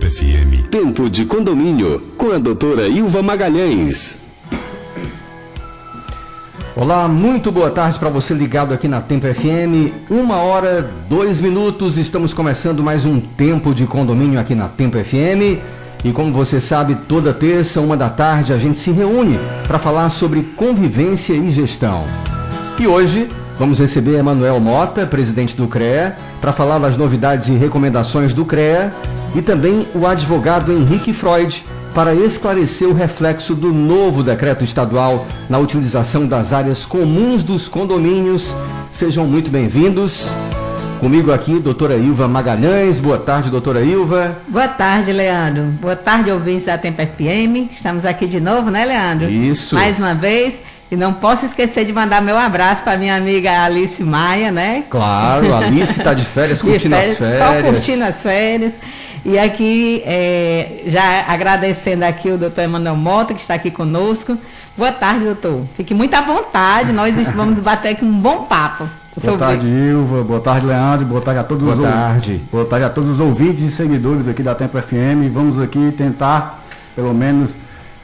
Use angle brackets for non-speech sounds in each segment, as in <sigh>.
Tempo FM. Tempo de condomínio com a doutora Ilva Magalhães. Olá, muito boa tarde para você ligado aqui na Tempo FM. Uma hora, dois minutos, estamos começando mais um Tempo de Condomínio aqui na Tempo FM. E como você sabe, toda terça, uma da tarde, a gente se reúne para falar sobre convivência e gestão. E hoje vamos receber Emanuel Mota, presidente do CREA, para falar das novidades e recomendações do CREA, e também o advogado Henrique Freud, para esclarecer o reflexo do novo decreto estadual na utilização das áreas comuns dos condomínios. Sejam muito bem-vindos. Comigo aqui, doutora Ilva Magalhães. Boa tarde, doutora Ilva. Boa tarde, Leandro. Boa tarde, ouvintes da Tempo FM. Estamos aqui de novo, né, Leandro? Isso. Mais uma vez. E não posso esquecer de mandar meu abraço para minha amiga Alice Maia, né? Claro, Alice está de férias, <laughs> curtindo de férias, as férias. Só curtindo as férias. E aqui, é, já agradecendo aqui o doutor Emanuel Mota, que está aqui conosco. Boa tarde, doutor. Fique muito à vontade, nós vamos bater aqui um bom papo. Boa tarde, Ilva. Boa tarde, Leandro. Boa tarde a todos Boa os tarde. Boa tarde a todos os ouvintes e seguidores aqui da Tempo FM. Vamos aqui tentar, pelo menos,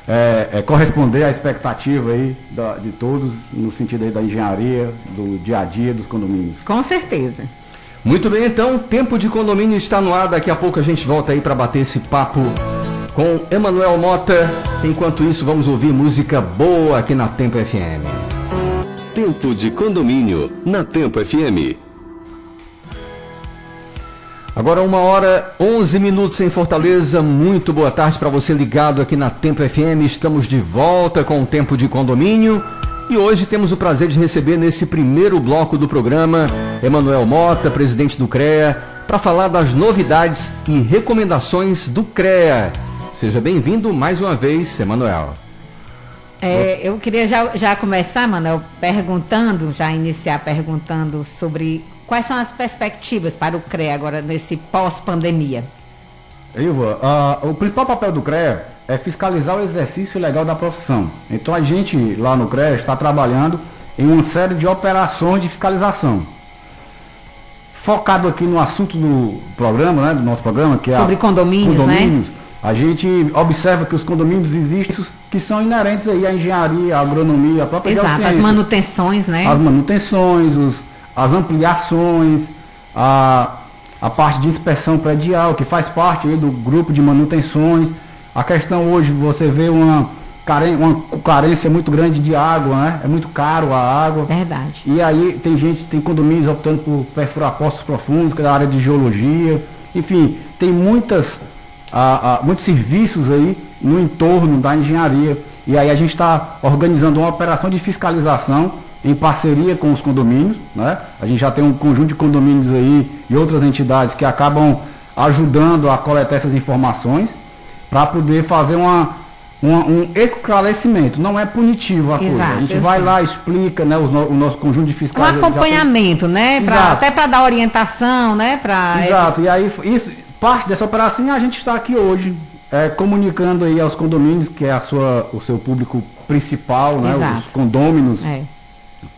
é, é, corresponder à expectativa aí da, de todos, no sentido aí da engenharia, do dia a dia dos condomínios. Com certeza. Muito bem, então, tempo de condomínio está no ar. Daqui a pouco a gente volta aí para bater esse papo com Emanuel Mota. Enquanto isso, vamos ouvir música boa aqui na Tempo FM. Tempo de condomínio na Tempo FM. Agora uma hora 11 minutos em Fortaleza. Muito boa tarde para você ligado aqui na Tempo FM. Estamos de volta com o Tempo de Condomínio. E hoje temos o prazer de receber nesse primeiro bloco do programa Emanuel Mota, presidente do CREA, para falar das novidades e recomendações do CREA. Seja bem-vindo mais uma vez, Emanuel. É, eu queria já, já começar, Manuel, perguntando, já iniciar perguntando sobre quais são as perspectivas para o CREA agora nesse pós-pandemia. Ilva, ah, o principal papel do CREA é fiscalizar o exercício legal da profissão. Então a gente lá no CREA está trabalhando em uma série de operações de fiscalização. Focado aqui no assunto do programa, né, do nosso programa, que Sobre é a, condomínios, condomínios né? A gente observa que os condomínios existem que são inerentes aí à engenharia, à agronomia, à própria Exato, as manutenções, né? As manutenções, os, as ampliações, a, a parte de inspeção predial, que faz parte do grupo de manutenções. A questão hoje, você vê uma, carência, uma carência muito grande de água, né? É muito caro a água. Verdade. E aí tem gente, tem condomínios optando por perfurar poços profundos, que é da área de geologia. Enfim, tem muitas, ah, ah, muitos serviços aí no entorno da engenharia. E aí a gente está organizando uma operação de fiscalização em parceria com os condomínios. Né? A gente já tem um conjunto de condomínios aí e outras entidades que acabam ajudando a coletar essas informações para poder fazer uma, uma- um esclarecimento. Não é punitivo a coisa. Exato, A gente vai sei. lá, explica né, os no- o nosso conjunto de Um fiscais. tem- acompanhamento, né? Pra- até para dar orientação, né? Pra, Exato, e aí isso, parte dessa operação a gente está aqui hoje é, comunicando aí aos condomínios, que é a sua, o seu público principal, né, Exato. os condôminos, É,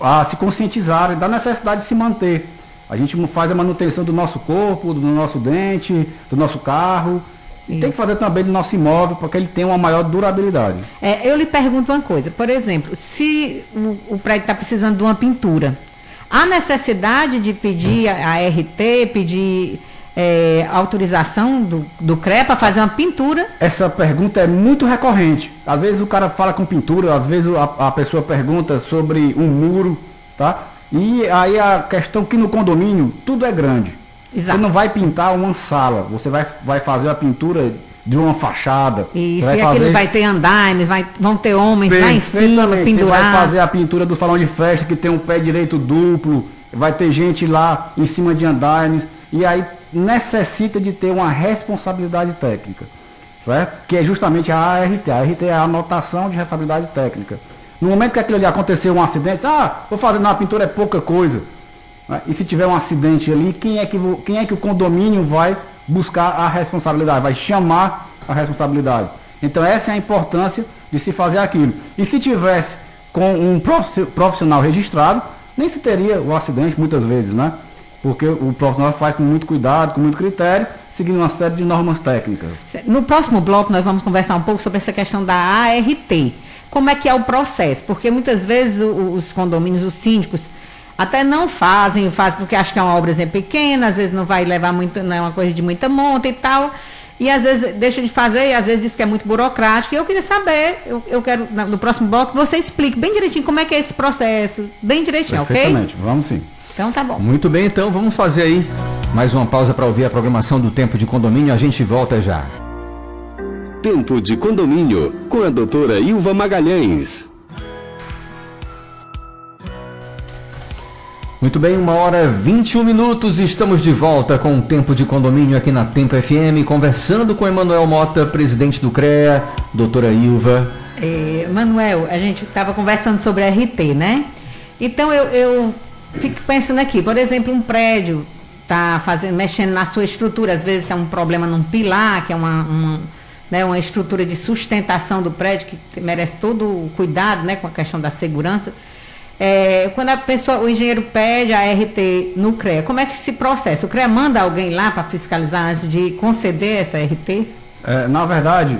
a se conscientizarem da necessidade de se manter. A gente faz a manutenção do nosso corpo, do nosso dente, do nosso carro. E tem que fazer também do nosso imóvel para que ele tenha uma maior durabilidade. É, eu lhe pergunto uma coisa, por exemplo, se o, o prédio está precisando de uma pintura, há necessidade de pedir a, a RT, pedir é, autorização do, do CREA para fazer uma pintura? Essa pergunta é muito recorrente. Às vezes o cara fala com pintura, às vezes a, a pessoa pergunta sobre um muro, tá? E aí a questão que no condomínio tudo é grande. Exato. Você não vai pintar uma sala, você vai, vai fazer a pintura de uma fachada. Isso, você e aquilo vai ter andaimes, vai, vão ter homens lá em cima, Perfeitamente. Você vai pendurar. fazer a pintura do salão de festa que tem um pé direito duplo, vai ter gente lá em cima de andaimes, e aí necessita de ter uma responsabilidade técnica, certo? Que é justamente a ART. A ART é a anotação de responsabilidade técnica. No momento que aquilo ali aconteceu um acidente, ah, vou fazer na pintura é pouca coisa. né? E se tiver um acidente ali, quem é, que, quem é que o condomínio vai buscar a responsabilidade, vai chamar a responsabilidade. Então essa é a importância de se fazer aquilo. E se tivesse com um profi- profissional registrado, nem se teria o acidente muitas vezes, né? Porque o profissional faz com muito cuidado, com muito critério. seguindo uma série de normas técnicas. No próximo bloco nós vamos conversar um pouco sobre essa questão da ART. Como é que é o processo? Porque muitas vezes os condomínios, os síndicos, até não fazem, fazem porque acham que é uma obra pequena, às vezes não vai levar muito, não é uma coisa de muita monta e tal. E às vezes deixa de fazer, e às vezes diz que é muito burocrático. E eu queria saber, eu, eu quero, no próximo bloco, você explique bem direitinho como é que é esse processo, bem direitinho, ok? vamos sim. Então tá bom. Muito bem, então vamos fazer aí mais uma pausa para ouvir a programação do Tempo de Condomínio. A gente volta já. Tempo de Condomínio, com a doutora Ilva Magalhães. Muito bem, uma hora 21 minutos, estamos de volta com o Tempo de Condomínio aqui na Tempo FM, conversando com Emanuel Mota, presidente do CREA, doutora Ilva. É, Manuel, a gente estava conversando sobre a RT, né? Então eu, eu fico pensando aqui, por exemplo, um prédio está fazendo, mexendo na sua estrutura, às vezes tem um problema num pilar, que é uma, uma, né, uma estrutura de sustentação do prédio que merece todo o cuidado né, com a questão da segurança. É, quando a pessoa, o engenheiro pede a RT no CREA, como é que se processa? O CREA manda alguém lá para fiscalizar antes de conceder essa RT? É, na verdade,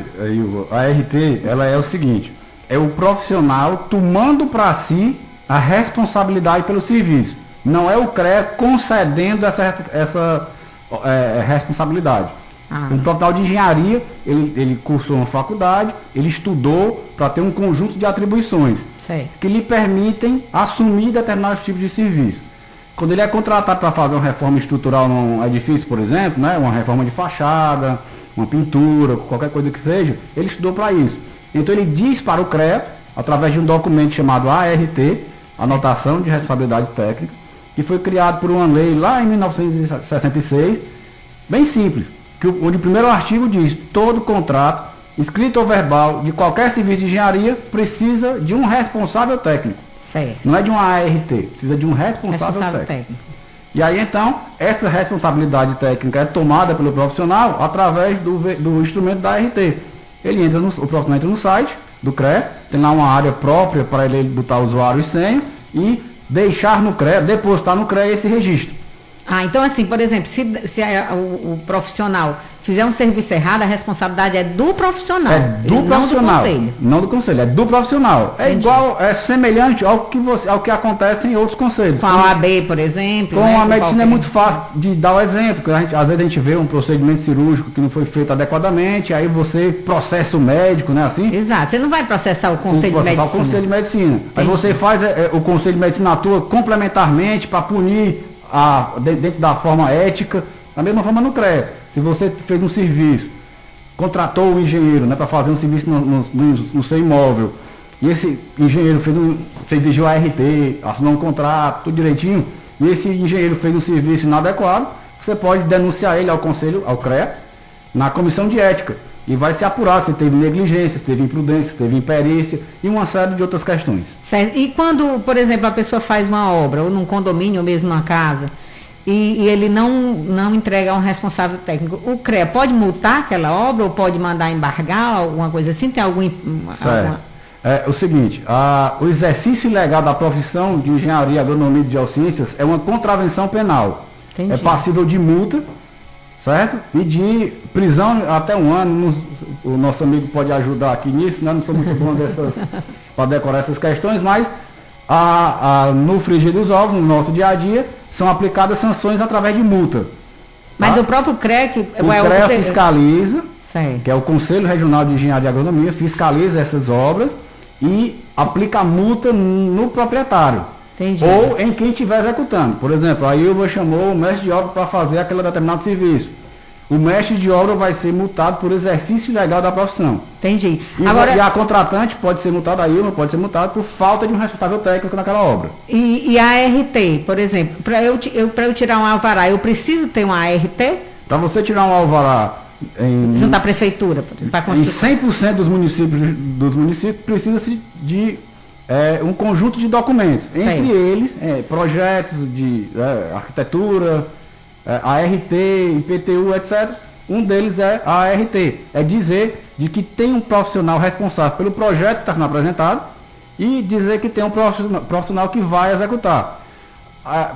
a RT ela é o seguinte, é o profissional tomando para si a responsabilidade pelo serviço. Não é o CREA concedendo essa, essa é, responsabilidade. Ah. Um profissional de engenharia, ele, ele cursou uma faculdade, ele estudou para ter um conjunto de atribuições que lhe permitem assumir determinados tipos de serviço. Quando ele é contratado para fazer uma reforma estrutural num edifício, por exemplo, né, uma reforma de fachada, uma pintura, qualquer coisa que seja, ele estudou para isso. Então ele diz para o CREA, através de um documento chamado ART, anotação de responsabilidade técnica, que foi criado por uma lei lá em 1966, bem simples, que, onde o primeiro artigo diz todo contrato, escrito ou verbal, de qualquer serviço de engenharia, precisa de um responsável técnico. Certo. Não é de uma ART, precisa de um responsável, responsável técnico. técnico. E aí então, essa responsabilidade técnica é tomada pelo profissional através do, do instrumento da ART. Ele entra no, o profissional entra no site, do CREA, tem lá uma área própria para ele botar usuário e senha e deixar no CREA, depositar no CREA esse registro. Ah, então assim, por exemplo, se, se a, o, o, profissional fizer um serviço errado, a responsabilidade é do profissional. É do profissional. Não do conselho. Não do conselho, é do profissional. É Entendi. igual, é semelhante ao que, você, ao que acontece em outros conselhos. Com a OAB, por exemplo. Com né? a medicina é muito fácil de dar o exemplo, porque gente, às vezes a gente vê um procedimento cirúrgico que não foi feito adequadamente, aí você processa o médico, né? Assim? Exato. Você não vai processar o conselho de medicina. o conselho de medicina. Entendi. Aí você faz é, é, o conselho de medicina atua complementarmente para punir a, dentro da forma ética, da mesma forma no CREA. Se você fez um serviço contratou o engenheiro né, para fazer um serviço no, no, no, no, seu imóvel. E esse engenheiro fez um, exigiu a RT, assinou um contrato, tudo direitinho, e esse engenheiro fez um serviço inadequado, você pode denunciar ele ao conselho, ao CREA, na comissão de ética. E vai se apurar se teve negligência, se teve imprudência, se teve imperícia e uma série de outras questões. Certo. E quando, por exemplo, a pessoa faz uma obra, ou num condomínio, ou mesmo numa casa, e, e, ele não, não entrega a um responsável técnico. O CREA pode multar aquela obra ou pode mandar embargar, alguma coisa assim? Tem algum. Alguma... É o seguinte, a, o exercício ilegal da profissão de engenharia, agronomia e geociências é uma contravenção penal. Entendi. É passível de multa, certo? E de prisão até um ano. o nosso amigo pode ajudar aqui nisso, né? Não sou muito bom dessas <laughs> para decorar essas questões, mas a, a, no frigir dos ovos, no nosso dia a dia, são aplicadas sanções através de multa. Mas tá? o próprio CREC... O é CREA o... fiscaliza, Sim. que é o Conselho Regional de Engenharia e Agronomia, fiscaliza essas obras e aplica a multa no proprietário. Entendi. Ou em quem estiver executando. Por exemplo, a Ilva chamou o mestre de obra para fazer aquele determinado serviço o mestre de obra vai ser multado por exercício ilegal da profissão. Entendi. E, Agora, e a contratante pode ser multada, a Ilma pode ser multada por falta de um responsável técnico naquela obra. E, e a ART, por exemplo, para eu, eu, eu tirar um alvará, eu preciso ter uma ART? Para você tirar um alvará em, junto à prefeitura, para construir. Em 100% dos municípios, dos municípios precisa-se de é, um conjunto de documentos. Sei. Entre eles, é, projetos de é, arquitetura, ART, IPTU, etc. Um deles é a ART, é dizer de que tem um profissional responsável pelo projeto que está sendo apresentado e dizer que tem um profissional que vai executar.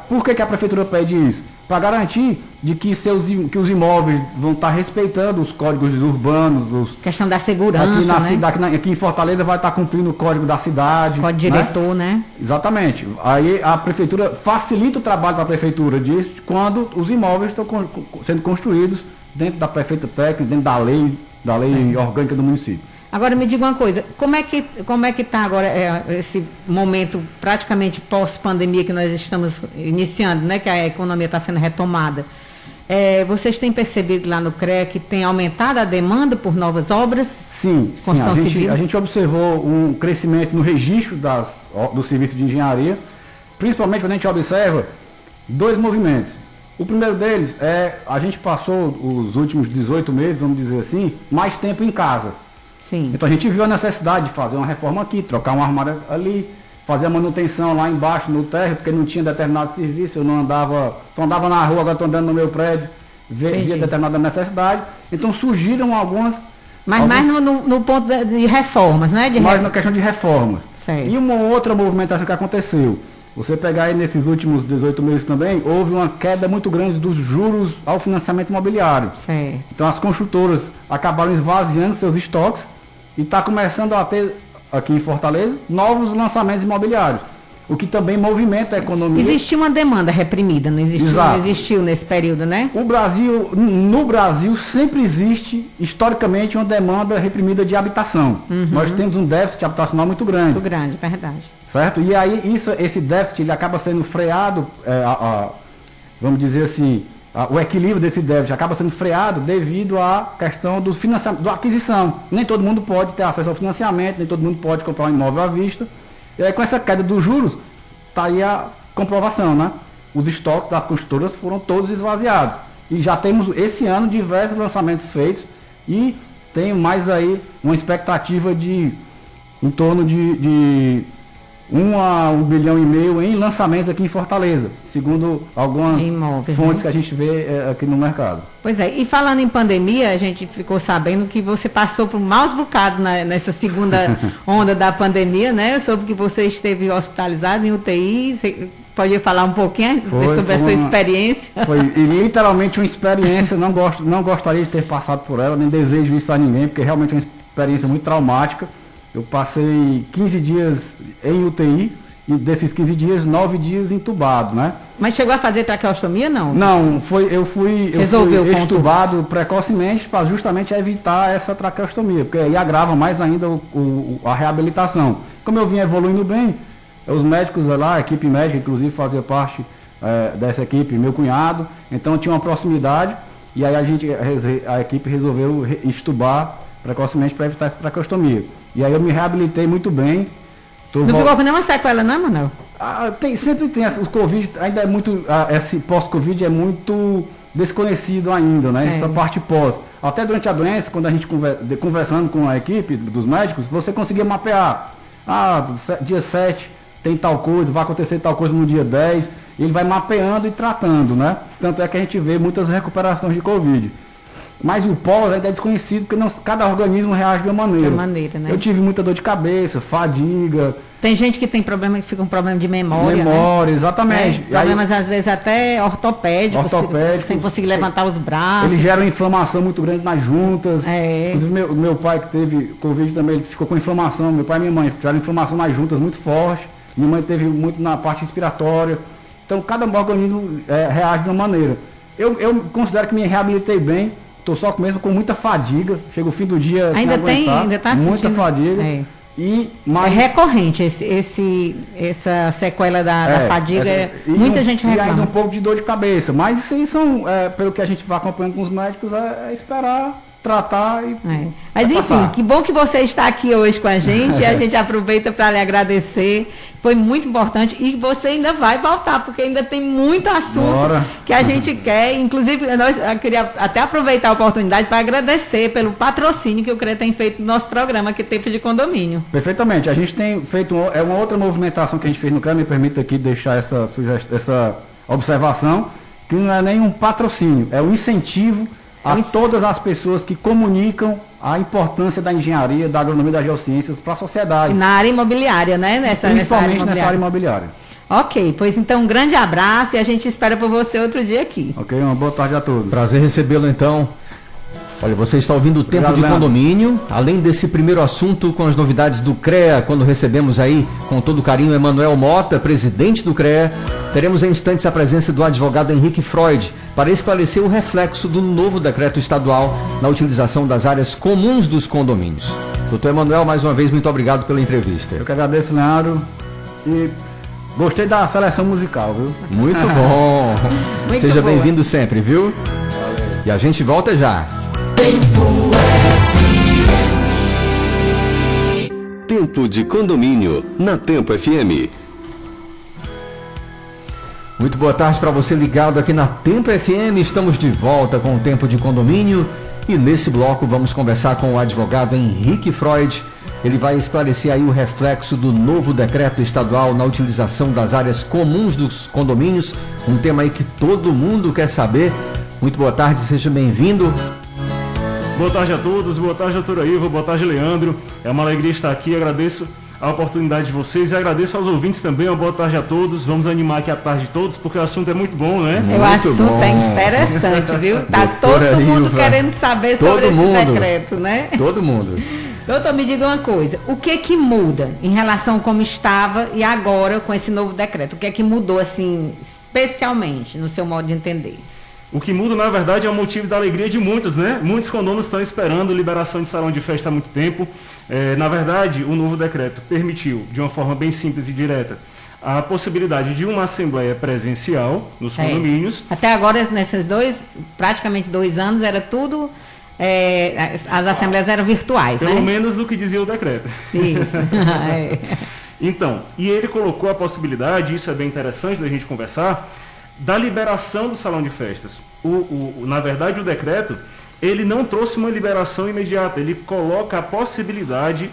Por que, que a prefeitura pede isso? Para garantir de que, seus, que os imóveis vão estar respeitando os códigos urbanos, os, Questão da segurança, aqui, na né? aqui, aqui em Fortaleza vai estar cumprindo o código da cidade. Código né? diretor, né? Exatamente. Aí a prefeitura facilita o trabalho para a prefeitura disso quando os imóveis estão sendo construídos dentro da prefeita técnica, dentro da lei, da lei orgânica do município. Agora me diga uma coisa, como é que como é que está agora é, esse momento praticamente pós-pandemia que nós estamos iniciando, né? Que a economia está sendo retomada. É, vocês têm percebido lá no CREA que tem aumentado a demanda por novas obras? Sim, sim a, gente, civil? a gente observou um crescimento no registro das, do serviço de engenharia, principalmente quando a gente observa dois movimentos. O primeiro deles é a gente passou os últimos 18 meses, vamos dizer assim, mais tempo em casa. Sim. Então a gente viu a necessidade de fazer uma reforma aqui, trocar um armário ali, fazer a manutenção lá embaixo no térreo, porque não tinha determinado serviço, eu não andava, só andava na rua, agora estou andando no meu prédio, via determinada necessidade. Então surgiram algumas. Mas mais no, no- ponto de, de reformas, né? De mais re- na questão de reformas. Certo. E uma outra movimentação que aconteceu. Você pegar aí nesses últimos 18 meses também, houve uma queda muito grande dos juros ao financiamento imobiliário. Certo. Então as construtoras acabaram esvaziando seus estoques e está começando a ter aqui em Fortaleza novos lançamentos imobiliários, o que também movimenta a economia. Existiu uma demanda reprimida, não existiu, Exato. não existiu nesse período, né? O Brasil, no Brasil, sempre existe, historicamente, uma demanda reprimida de habitação. Nós temos um déficit habitacional muito grande. Muito grande, verdade. Certo? E aí isso, esse déficit ele acaba sendo freado, é, a- a- vamos dizer assim, o equilíbrio desse déficit acaba sendo freado devido à questão do financiamento, da aquisição. Nem todo mundo pode ter acesso ao financiamento, nem todo mundo pode comprar um imóvel à vista. E aí com essa queda dos juros, está aí a comprovação, né? Os estoques das construtoras foram todos esvaziados. E já temos esse ano diversos lançamentos feitos e tem mais aí uma expectativa de em torno de, de 1 a 1 bilhão e meio em lançamentos aqui em Fortaleza, segundo algumas Em imóveis, fontes né? que a gente vê eh, aqui no mercado. Pois é, e falando em pandemia, a gente ficou sabendo que você passou por maus bocados na- nessa segunda <laughs> onda da pandemia, né? Eu soube que você esteve hospitalizado em UTI. Você pode falar um pouquinho Foi, sobre foi uma- experiência? Foi <laughs> literalmente uma experiência, não, gosto, não gostaria de ter passado por ela, nem desejo isso a ninguém, porque realmente é uma experiência muito traumática. Eu passei 15 dias em UTI e desses 15 dias, 9 dias entubado, né? Mas chegou a fazer traqueostomia, não? Não, foi, eu fui, eu Resolveu fui estubado precocemente para justamente evitar essa traqueostomia, porque aí agrava mais ainda o- o- a reabilitação. Como eu vinha evoluindo bem, os médicos lá, a equipe médica, inclusive fazia parte eh, dessa equipe, meu cunhado, então tinha uma proximidade e aí a gente, a equipe resolveu re- estubar precocemente para evitar essa traqueostomia. E aí eu me reabilitei muito bem. Não vol- ficou com nenhuma sequela, não, Manuel? ah, tem, sempre tem, o Covid ainda é muito, ah, esse pós-Covid é muito desconhecido ainda, né? É. Essa parte pós. Até durante a doença, quando a gente conversando com a equipe dos médicos, você conseguia mapear. Ah, dia 7 tem tal coisa, vai acontecer tal coisa no dia 10. Ele vai mapeando e tratando, né? Tanto é que a gente vê muitas recuperações de Covid. Mas o pós ainda é desconhecido, porque não- cada organismo reage de uma maneira. De maneira, né? Eu tive muita dor de cabeça, fadiga, Tem gente que tem problema, que fica com problema de memória, né? memória, exatamente. É, E aí- problemas às vezes até ortopédicos, Ortopédicos. sem conseguir levantar os braços. Ele gera uma inflamação muito grande nas juntas. É. Inclusive, meu, meu pai que teve Covid também, ele ficou com inflamação. Meu pai e minha mãe tiveram inflamação nas juntas muito forte. Minha mãe teve muito na parte respiratória. Então, cada organismo é, reage de uma maneira. Eu, eu considero que me reabilitei bem. Estou só mesmo com muita fadiga. Chega o fim do dia Ainda tem- aguentar, ainda tá Muita sentindo? fadiga. É. E É mais recorrente esse, esse- essa sequela da, da É, fadiga. essa- e muita um- gente E ainda reclama. um pouco de dor de cabeça. Mas isso aí são, é, pelo que a gente vai acompanhando com os médicos, é, é esperar, tratar e. É. Mas enfim, passar. que bom que você está aqui hoje com a gente. e a <laughs> gente aproveita para lhe agradecer. Foi muito importante. E você ainda vai voltar, porque ainda tem muito assunto Bora. que a gente <laughs> quer. Inclusive, nós, eu queria até aproveitar a oportunidade para agradecer pelo patrocínio que o CRE tem feito no nosso programa, que é Tempo de Condomínio. Perfeitamente. A gente tem feito um- é uma outra movimentação que a gente fez no CREA, me permita aqui deixar essa, essa observação, que não é nem um patrocínio, é um incentivo a todas as pessoas que comunicam a importância da engenharia, da agronomia e das geociências para a sociedade, na área imobiliária, né? Nessa, nessa área principalmente nessa área imobiliária. imobiliária. Ok, pois então um grande abraço e a gente espera por você outro dia aqui. Ok, uma boa tarde a todos. Prazer recebê-lo então. Olha, você está ouvindo o Tempo Obrigado, de. Condomínio. Além desse primeiro assunto com as novidades do CREA, quando recebemos aí com todo carinho Emanuel Mota, presidente do CREA, teremos em instantes a presença do advogado Henrique Freud para esclarecer o reflexo do novo decreto estadual na utilização das áreas comuns dos condomínios. Doutor Emanuel, mais uma vez, muito obrigado pela entrevista. Eu que agradeço, Leandro. E gostei da seleção musical, viu? Muito bom. <laughs> Muito Seja bem-vindo sempre, viu? E a gente volta já. Tempo de condomínio na Tempo FM. Muito boa tarde para você ligado aqui na Tempo FM. Estamos de volta com o Tempo de Condomínio e nesse bloco vamos conversar com o advogado Henrique Freud. Ele vai esclarecer aí o reflexo do novo decreto estadual na utilização das áreas comuns dos condomínios, um tema aí que todo mundo quer saber. Muito boa tarde, seja bem-vindo. Boa tarde a todos, boa tarde, doutora Iva, boa tarde, Leandro. É uma alegria estar aqui, agradeço a oportunidade de vocês e agradeço aos ouvintes também. Uma boa tarde a todos. Vamos animar aqui a tarde de todos, porque o assunto é muito bom, né? o Muito assunto bom. é interessante, viu? <laughs> Tá Doutora todo mundo Ilva. querendo saber Todo sobre esse mundo. decreto, né? Todo mundo. <laughs> Doutor, me diga uma coisa, o que que muda em relação a como estava e agora com esse novo decreto? O que é que mudou, assim, especialmente, no seu modo de entender? O que muda, na verdade, é o motivo da alegria de muitos, né? Muitos condomínios estão esperando liberação de salão de festa há muito tempo. É, na verdade, o novo decreto permitiu, de uma forma bem simples e direta, a possibilidade de uma assembleia presencial nos É. condomínios. Até agora, nesses dois, praticamente dois anos, era tudo, é, as assembleias eram virtuais, Pelo né? menos do que dizia o decreto. Isso. <laughs> É. Então, e ele colocou a possibilidade, isso é bem interessante da gente conversar, da liberação do salão de festas. O, o- na verdade, o decreto, ele não trouxe uma liberação imediata, ele coloca a possibilidade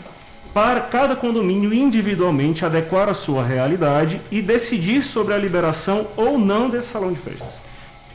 para cada condomínio individualmente adequar a sua realidade e decidir sobre a liberação ou não desse salão de festas.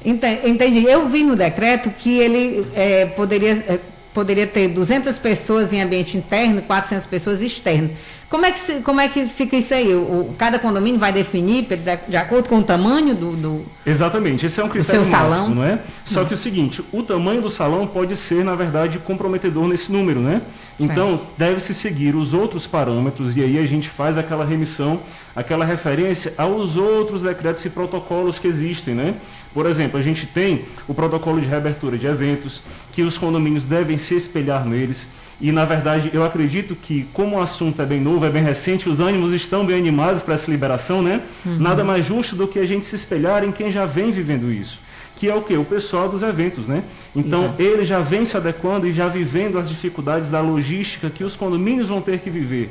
Ente- Entendi. Eu vi no decreto que ele é, poderia, é, poderia ter 200 pessoas em ambiente interno e 400 pessoas externo. Como é que, se- como é que fica isso aí? O, o- cada condomínio vai definir de, acordo com o tamanho do... do- Exatamente, esse é um critério seu máximo, salão? não é? Só que o seguinte, o tamanho do salão pode ser, na verdade, comprometedor nesse número, né? Então, deve-se seguir os outros parâmetros e aí a gente faz aquela remissão, aquela referência aos outros decretos e protocolos que existem, né? Por exemplo, a gente tem o protocolo de reabertura de eventos, que os condomínios devem se espelhar neles. E, na verdade, eu acredito que, como o assunto é bem novo, é bem recente, os ânimos estão bem animados para essa liberação, né? Nada mais justo do que a gente se espelhar em quem já vem vivendo isso. Que é o quê? O pessoal dos eventos, né? Então, Exato. ele já vem se adequando e já vivendo as dificuldades da logística que os condomínios vão ter que viver.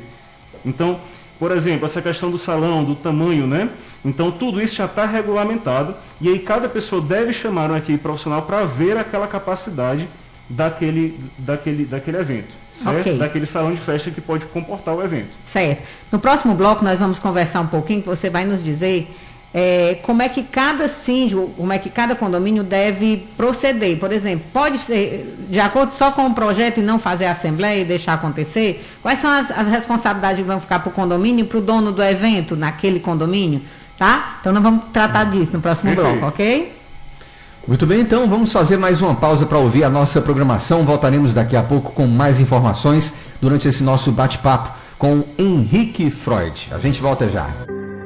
Então, por exemplo, essa questão do salão, do tamanho, né? Então, tudo isso já está regulamentado e aí cada pessoa deve chamar equipe profissional para ver aquela capacidade daquele, daquele, daquele evento, certo? Ok. Daquele salão de festa que pode comportar o evento. Certo. No próximo bloco nós vamos conversar um pouquinho, que você vai nos dizer é, como é que cada síndico, como é que cada condomínio deve proceder. Por exemplo, pode ser de acordo só com o projeto e não fazer a assembleia e deixar acontecer? Quais são as, as responsabilidades que vão ficar para o condomínio e para o dono do evento naquele condomínio? Tá? Então nós vamos tratar disso no próximo Perfeito. bloco, ok? Muito bem, então vamos fazer mais uma pausa para ouvir a nossa programação. Voltaremos daqui a pouco com mais informações durante esse nosso bate-papo com Henrique Freud. A gente volta já.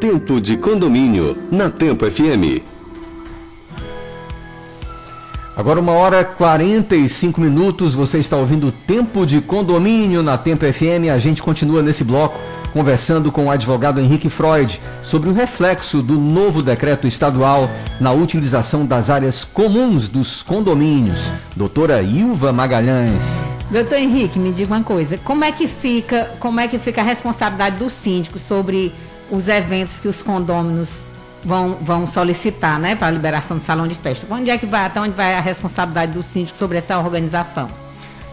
Tempo de condomínio na Tempo FM. Agora uma hora 45 minutos, você está ouvindo Tempo de Condomínio na Tempo FM. A gente continua nesse bloco conversando com o advogado Henrique Freud sobre o reflexo do novo decreto estadual na utilização das áreas comuns dos condomínios. Doutora Ilva Magalhães. Doutor Henrique, me diga uma coisa, como é que fica, como é que fica a responsabilidade do síndico sobre os eventos que os condôminos vão, vão solicitar, né, para a liberação do salão de festa? Onde é que vai, até onde vai a responsabilidade do síndico sobre essa organização?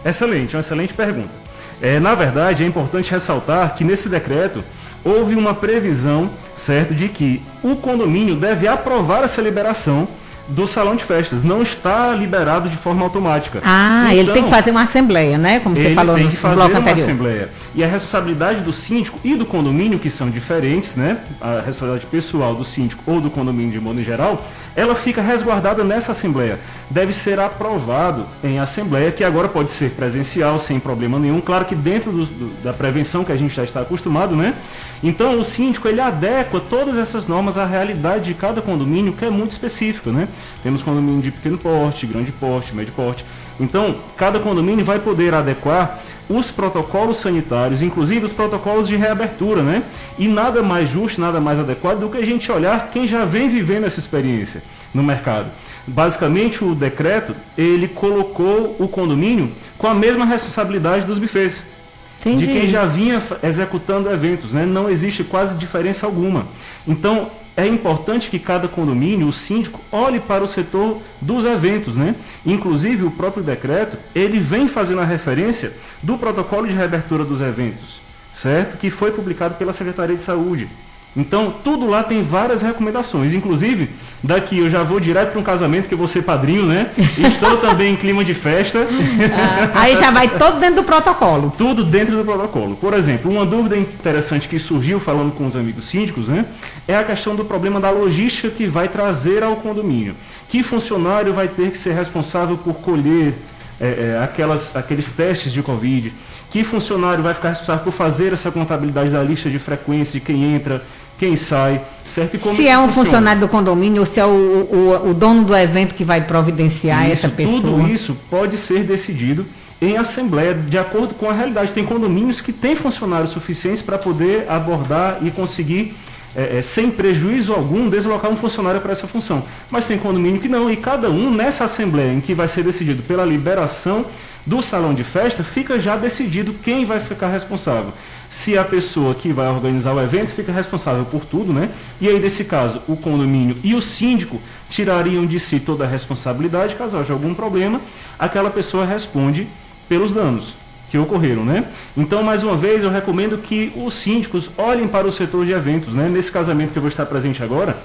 Excelente, uma excelente pergunta. É, na verdade, é importante ressaltar que nesse decreto houve uma previsão, certo, de que o condomínio deve aprovar essa liberação do salão de festas. Não está liberado de forma automática. Ah, ele tem Então, que fazer uma assembleia, né, como você ele falou tem no, que no fazer bloco uma anterior. assembleia. E a responsabilidade do síndico e do condomínio, que são diferentes, né? A responsabilidade pessoal do síndico ou do condomínio de modo geral, ela fica resguardada nessa assembleia. Deve ser aprovado em assembleia, que agora pode ser presencial, sem problema nenhum. Claro que dentro do, do, da prevenção que a gente já está acostumado, né? Então o síndico ele adequa todas essas normas à realidade de cada condomínio, que é muito específico, né? Temos condomínio de pequeno porte, grande porte, médio porte. Então, cada condomínio vai poder adequar os protocolos sanitários, inclusive os protocolos de reabertura, né? E nada mais justo, nada mais adequado do que a gente olhar quem já vem vivendo essa experiência no mercado. Basicamente, o decreto, ele colocou o condomínio com a mesma responsabilidade dos bufês. Entendi. De quem já vinha executando eventos, né? Não existe quase diferença alguma. Então, é importante que cada condomínio, o síndico, olhe para o setor dos eventos, né? Inclusive o próprio decreto, ele vem fazendo a referência do protocolo de reabertura dos eventos, certo? Que foi publicado pela Secretaria de Saúde. Então, tudo lá tem várias recomendações. Inclusive, daqui eu já vou direto para um casamento que eu vou ser padrinho, né? Estou <laughs> também em clima de festa. Ah, aí já vai todo dentro do protocolo. Tudo dentro do protocolo. Por exemplo, uma dúvida interessante que surgiu falando com os amigos síndicos, né? É a questão do problema da logística que vai trazer ao condomínio. Que funcionário vai ter que ser responsável por colher é, é, aquelas, aqueles testes de Covid? Que funcionário vai ficar responsável por fazer essa contabilidade da lista de frequência de quem entra, quem sai, certo? E como se é um funciona? funcionário do condomínio ou se é o, o, o, dono do evento que vai providenciar isso, essa pessoa. Tudo isso pode ser decidido em assembleia, de acordo com a realidade. Tem condomínios que têm funcionários suficientes para poder abordar e conseguir, é, é, sem prejuízo algum, deslocar um funcionário para essa função. Mas tem condomínio que não, e cada um nessa assembleia em que vai ser decidido pela liberação do salão de festa, fica já decidido quem vai ficar responsável. Se a pessoa que vai organizar o evento fica responsável por tudo, né? E aí, nesse caso, o condomínio e o síndico tirariam de si toda a responsabilidade, caso haja algum problema, aquela pessoa responde pelos danos que ocorreram, né? Então, mais uma vez, eu recomendo que os síndicos olhem para o setor de eventos, né? Nesse casamento que eu vou estar presente agora,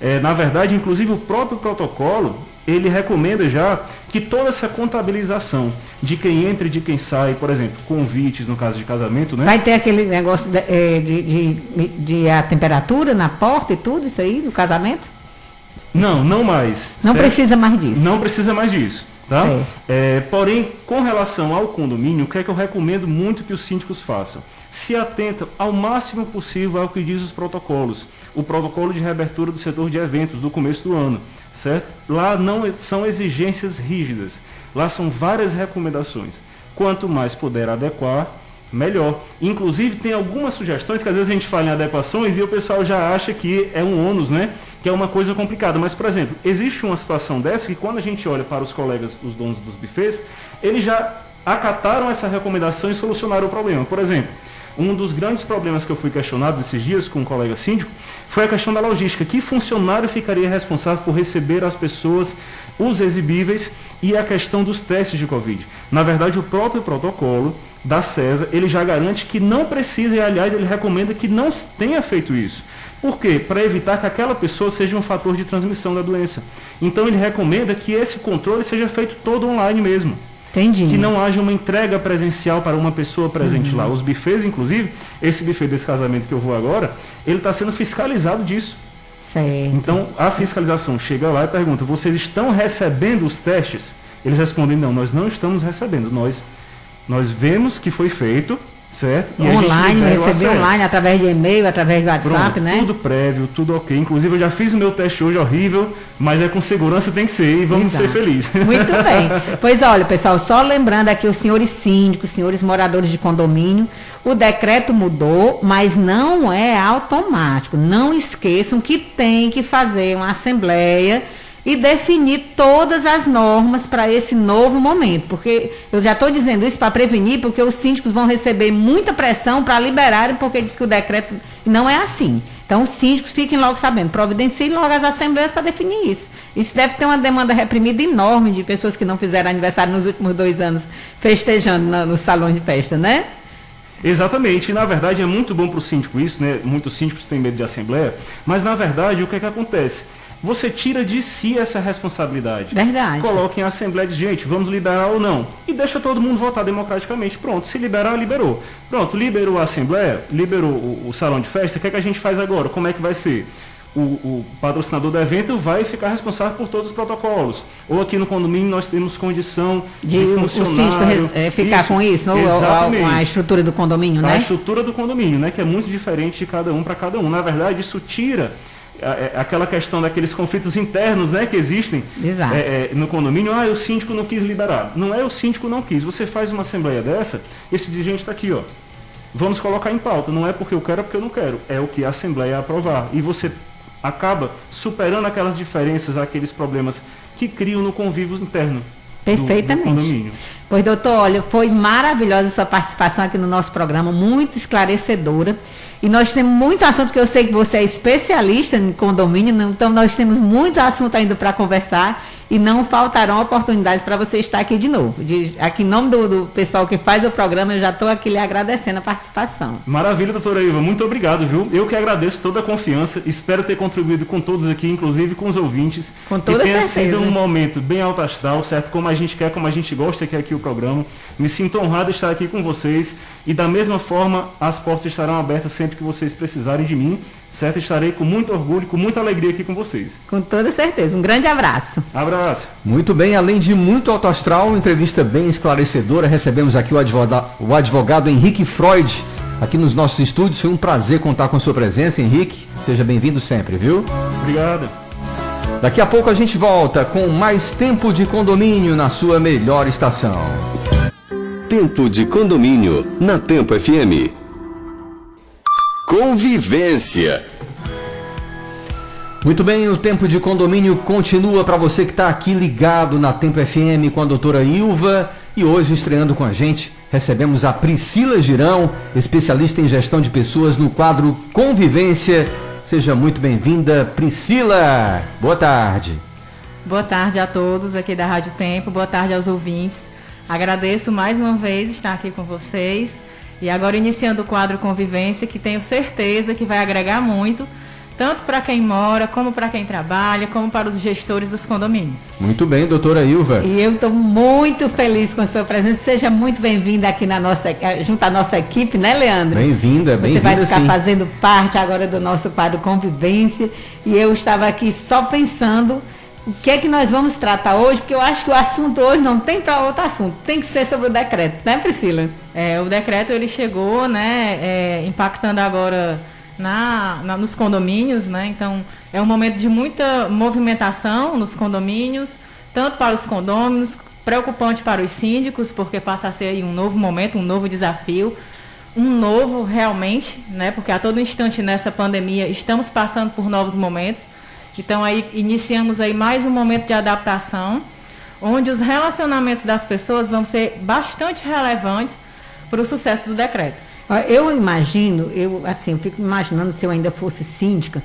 é, na verdade, inclusive o próprio protocolo, ele recomenda já que toda essa contabilização de quem entra e de quem sai, por exemplo, convites no caso de casamento, né? Vai ter aquele negócio de, é, de, de, de a temperatura na porta e tudo isso aí do casamento? Não, não mais. Não certo? precisa mais disso. Não precisa mais disso. Tá? É, porém, com relação ao condomínio, o que é que eu recomendo muito que os síndicos façam? Se atentam ao máximo possível ao que diz os protocolos. O protocolo de reabertura do setor de eventos do começo do ano, certo? Lá não são exigências rígidas, lá são várias recomendações. Quanto mais puder adequar, melhor. Inclusive, tem algumas sugestões que às vezes a gente fala em adequações e o pessoal já acha que é um ônus, né? Que é uma coisa complicada. Mas, por exemplo, existe uma situação dessa que quando a gente olha para os colegas, os donos dos bufês, eles já acataram essa recomendação e solucionaram o problema. Por exemplo, um dos grandes problemas que eu fui questionado esses dias com um colega síndico foi a questão da logística. Que funcionário ficaria responsável por receber as pessoas, os exibíveis e a questão dos testes de Covid? Na verdade, o próprio protocolo da CESA, ele já garante que não precisa, e aliás, ele recomenda que não tenha feito isso. Por quê? Para evitar que aquela pessoa seja um fator de transmissão da doença. Então ele recomenda que esse controle seja feito todo online mesmo. Entendi. Que não haja uma entrega presencial para uma pessoa presente uhum. lá. Os bufês, inclusive, esse buffet desse casamento que eu vou agora, ele está sendo fiscalizado disso. Certo. Então, a fiscalização chega lá e pergunta: vocês estão recebendo os testes? Eles respondem: não, nós não estamos recebendo. Nós, nós vemos que foi feito, certo? E online, receber online através de e-mail, através do WhatsApp, Pronto, né? Tudo prévio, tudo ok. Inclusive eu já fiz o meu teste hoje horrível, mas é com segurança tem que ser e vamos Exato. ser felizes. <laughs> Muito bem. Pois olha, pessoal, só lembrando aqui os senhores síndicos, senhores moradores de condomínio, o decreto mudou, mas não é automático. Não esqueçam que tem que fazer uma assembleia e definir todas as normas para esse novo momento. Porque eu já estou dizendo isso para prevenir, porque os síndicos vão receber muita pressão para liberarem, porque diz que o decreto não é assim. Então, os síndicos fiquem logo sabendo, providenciem logo as assembleias para definir isso. Isso deve ter uma demanda reprimida enorme de pessoas que não fizeram aniversário nos últimos dois anos festejando no, no salão de festa, né? Exatamente, e na verdade é muito bom para o síndico isso, né? Muitos síndicos têm medo de assembleia, mas na verdade o que é que acontece? Você tira de si essa responsabilidade. Verdade. Coloque em assembleia de gente, vamos liberar ou não. E deixa todo mundo votar democraticamente. Pronto, se liberar, liberou. Pronto, liberou a assembleia, liberou o, o salão de festa, o que, é que a gente faz agora? Como é que vai ser? o, o, patrocinador do evento vai ficar responsável por todos os protocolos. Ou aqui no condomínio nós temos condição de, de funcionário. O é, ficar isso, com isso, ou a, a, estrutura do condomínio, né? A estrutura do condomínio, né? Que é muito diferente de cada um para cada um. Na verdade, isso tira aquela questão daqueles conflitos internos né, que existem é, é, no condomínio, ah, o síndico não quis liberar. Não é o síndico não quis. Você faz uma assembleia dessa, esse dirigente está aqui, ó. Vamos colocar em pauta. Não é porque eu quero, é porque eu não quero. É o que a assembleia aprovar. E você acaba superando aquelas diferenças, aqueles problemas que criam no convívio interno. Perfeitamente. Do, do pois, doutor, olha, foi maravilhosa a sua participação aqui no nosso programa, muito esclarecedora. E nós temos muito assunto, que eu sei que você é especialista em condomínio, então nós temos muito assunto ainda para conversar e não faltarão oportunidades para você estar aqui de novo. De, aqui em nome do, do, pessoal que faz o programa, eu já estou aqui lhe agradecendo a participação. Maravilha, doutora Iva, muito obrigado, viu? Eu que agradeço toda a confiança, espero ter contribuído com todos aqui, inclusive com os ouvintes. Com toda que tenha certeza. sido um momento bem alto astral, certo? Como a gente quer, como a gente gosta que é aqui o programa. Me sinto honrado de estar aqui com vocês e da mesma forma as portas estarão abertas sempre que vocês precisarem de mim certo? Estarei com muito orgulho, com muita alegria aqui com vocês. Com toda certeza. Um grande abraço. Abraço. Muito bem, além de muito alto astral, entrevista bem esclarecedora, recebemos aqui o advogado, o advogado Henrique Freud aqui nos nossos estúdios. Foi um prazer contar com sua presença, Henrique. Seja bem-vindo sempre, viu? Obrigado. Daqui a pouco a gente volta com mais tempo de condomínio na sua melhor estação. Tempo de condomínio na Tempo FM. Convivência. Muito bem, o tempo de condomínio continua para você que está aqui ligado na Tempo FM com a doutora Ilva. E hoje, estreando com a gente, recebemos a Priscila Girão, especialista em gestão de pessoas no quadro Convivência. Seja muito bem-vinda, Priscila. Boa tarde. Boa tarde a todos aqui da Rádio Tempo, boa tarde aos ouvintes. Agradeço mais uma vez estar aqui com vocês e agora iniciando o quadro Convivência, que tenho certeza que vai agregar muito, tanto para quem mora, como para quem trabalha, como para os gestores dos condomínios. Muito bem, doutora Ilva. E eu estou muito feliz com a sua presença. Seja muito bem-vinda aqui na nossa, junto à nossa equipe, né, Leandro? Bem-vinda, bem-vinda. Você vai ficar sim. fazendo parte agora do nosso quadro Convivência. E eu estava aqui só pensando o que é que nós vamos tratar hoje, porque eu acho que o assunto hoje não tem para outro assunto, tem que ser sobre o decreto, né, Priscila? É, o decreto ele chegou, né, é, impactando agora na, na, nos condomínios, né? Então é um momento de muita movimentação nos condomínios, tanto para os condôminos, preocupante para os síndicos, porque passa a ser um novo momento, um novo desafio, um novo realmente, né? Porque a todo instante nessa pandemia estamos passando por novos momentos. Então aí iniciamos aí mais um momento de adaptação, onde os relacionamentos das pessoas vão ser bastante relevantes para o sucesso do decreto. Eu imagino, eu assim, eu fico imaginando se eu ainda fosse síndica,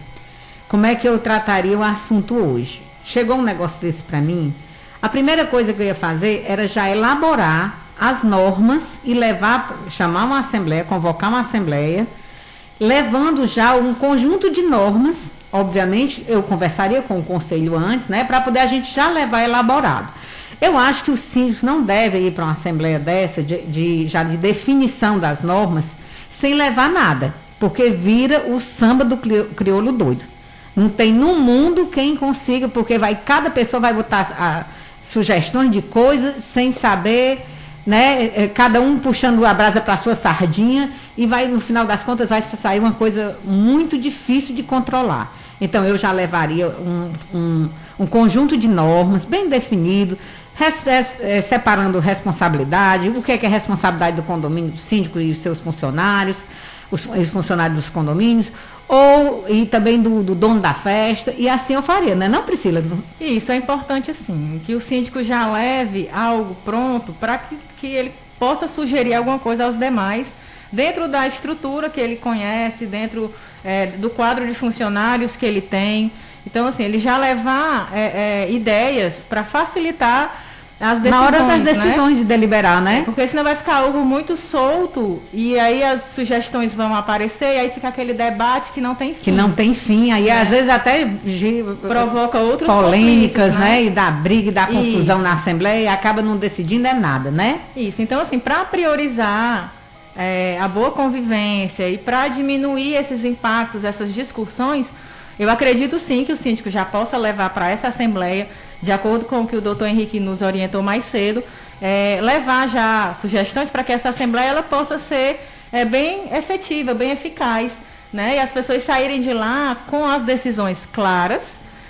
como é que eu trataria o assunto hoje. Chegou um negócio desse para mim, a primeira coisa que eu ia fazer era já elaborar as normas e levar, chamar uma assembleia, convocar uma assembleia, levando já um conjunto de normas obviamente, eu conversaria com o conselho antes, né, para poder a gente já levar elaborado. Eu acho que os síndicos não devem ir para uma assembleia dessa, de, de, já de definição das normas, sem levar nada, porque vira o samba do crioulo doido. Não tem no mundo quem consiga, porque vai cada pessoa vai botar a, sugestões de coisas sem saber né? É, cada um puxando a brasa para a sua sardinha e vai, no final das contas, vai sair uma coisa muito difícil de controlar. Então, eu já levaria um, um, um conjunto de normas bem definido, res, é, separando responsabilidade, o que é, que é responsabilidade do condomínio, do síndico e seus funcionários, os, os funcionários dos condomínios, ou e também do, do, dono da festa, e assim eu faria, né? Não, Priscila? Isso é importante, assim, que o síndico já leve algo pronto para que, que ele possa sugerir alguma coisa aos demais, dentro da estrutura que ele conhece, dentro é, do quadro de funcionários que ele tem. Então, assim, ele já levar é, é, ideias para facilitar Na hora das né? decisões de deliberar, né? Porque senão vai ficar algo muito solto e aí as sugestões vão aparecer e aí fica aquele debate que não tem fim. Que não tem fim. Aí, É. às vezes, até Provoca outros polêmicas, conflitos, né? E dá briga e dá confusão Isso. na Assembleia e acaba não decidindo é nada, né? Isso, então assim, para priorizar é, a boa convivência e para diminuir esses impactos, essas discussões, eu acredito sim que o síndico já possa levar para essa Assembleia, de acordo com o que o doutor Henrique nos orientou mais cedo, é, levar já sugestões para que essa Assembleia ela possa ser é, bem efetiva, bem eficaz, né? E as pessoas saírem de lá com as decisões claras,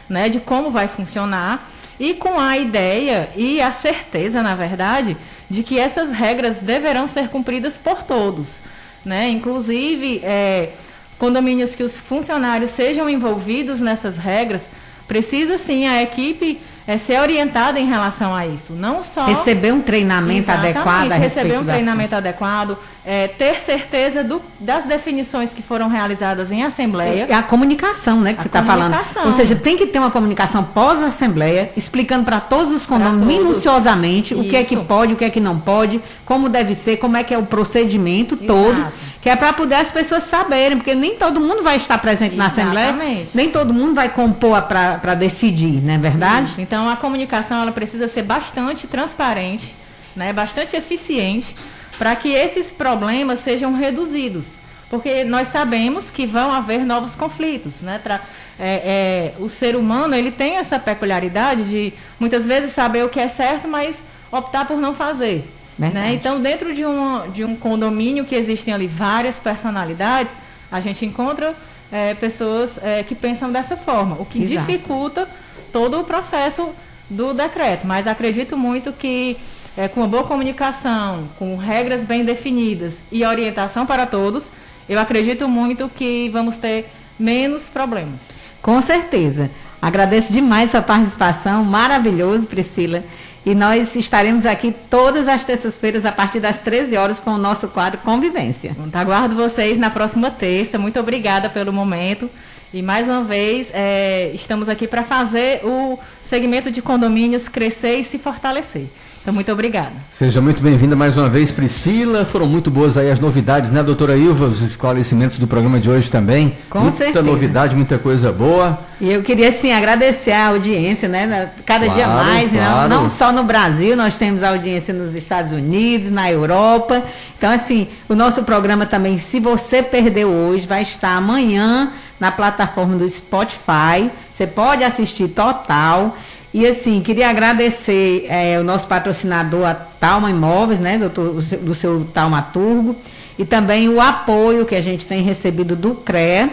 né, de como vai funcionar e com a ideia e a certeza, na verdade, de que essas regras deverão ser cumpridas por todos, né? Inclusive, é, condomínios que os funcionários sejam envolvidos nessas regras, precisa sim a equipe é, ser orientada em relação a isso, não só Receber um treinamento Exatamente, adequado a receber um treinamento adequado, é, ter certeza do- das definições que foram realizadas em assembleia. É a comunicação, né, que A você está falando. Ou seja, tem que ter uma comunicação pós-assembleia, explicando para todos os condomínios minuciosamente o que é que Isso. pode, o que é que não pode, como deve ser, como é que é o procedimento todo, Exato. que é para poder as pessoas saberem, porque nem todo mundo vai estar presente na assembleia, Exatamente. nem todo mundo vai compor para decidir, não é verdade? Isso. Então a comunicação ela precisa ser bastante transparente, né, bastante eficiente, para que esses problemas sejam reduzidos. Porque nós sabemos que vão haver novos conflitos, né? Tra- é, é, o ser humano ele tem essa peculiaridade de muitas vezes saber o que é certo, mas optar por não fazer. Né? Então, dentro de um, de um condomínio que existem ali várias personalidades, a gente encontra é, pessoas é, que pensam dessa forma, o que Exato. dificulta todo o processo do decreto. Mas acredito muito que é, com uma boa comunicação, com regras bem definidas e orientação para todos, eu acredito muito que vamos ter menos problemas. Com certeza. Agradeço demais sua participação, maravilhoso, Priscila. E nós estaremos aqui todas as terças-feiras, a partir das 13 horas, com o nosso quadro Convivência. Tá, Aguardo vocês na próxima terça. Muito obrigada pelo momento. E mais uma vez, é, estamos aqui para fazer o segmento de condomínios crescer e se fortalecer. Então, muito obrigada. Seja muito bem-vinda mais uma vez, Priscila. Foram muito boas aí as novidades, né, doutora Ilva? Os esclarecimentos do programa de hoje também. Com muita certeza. novidade, muita coisa boa. E eu queria, sim, agradecer a audiência, né? Cada dia Claro, mais, né, claro. não, não só no Brasil, nós temos audiência nos Estados Unidos, na Europa. Então, assim, o nosso programa também, se você perdeu hoje, vai estar amanhã na plataforma do Spotify. Você pode assistir total. E assim, queria agradecer eh, o nosso patrocinador, a Talma Imóveis, né, doutor, o seu- do seu Taumaturgo, e também o apoio que a gente tem recebido do CREA.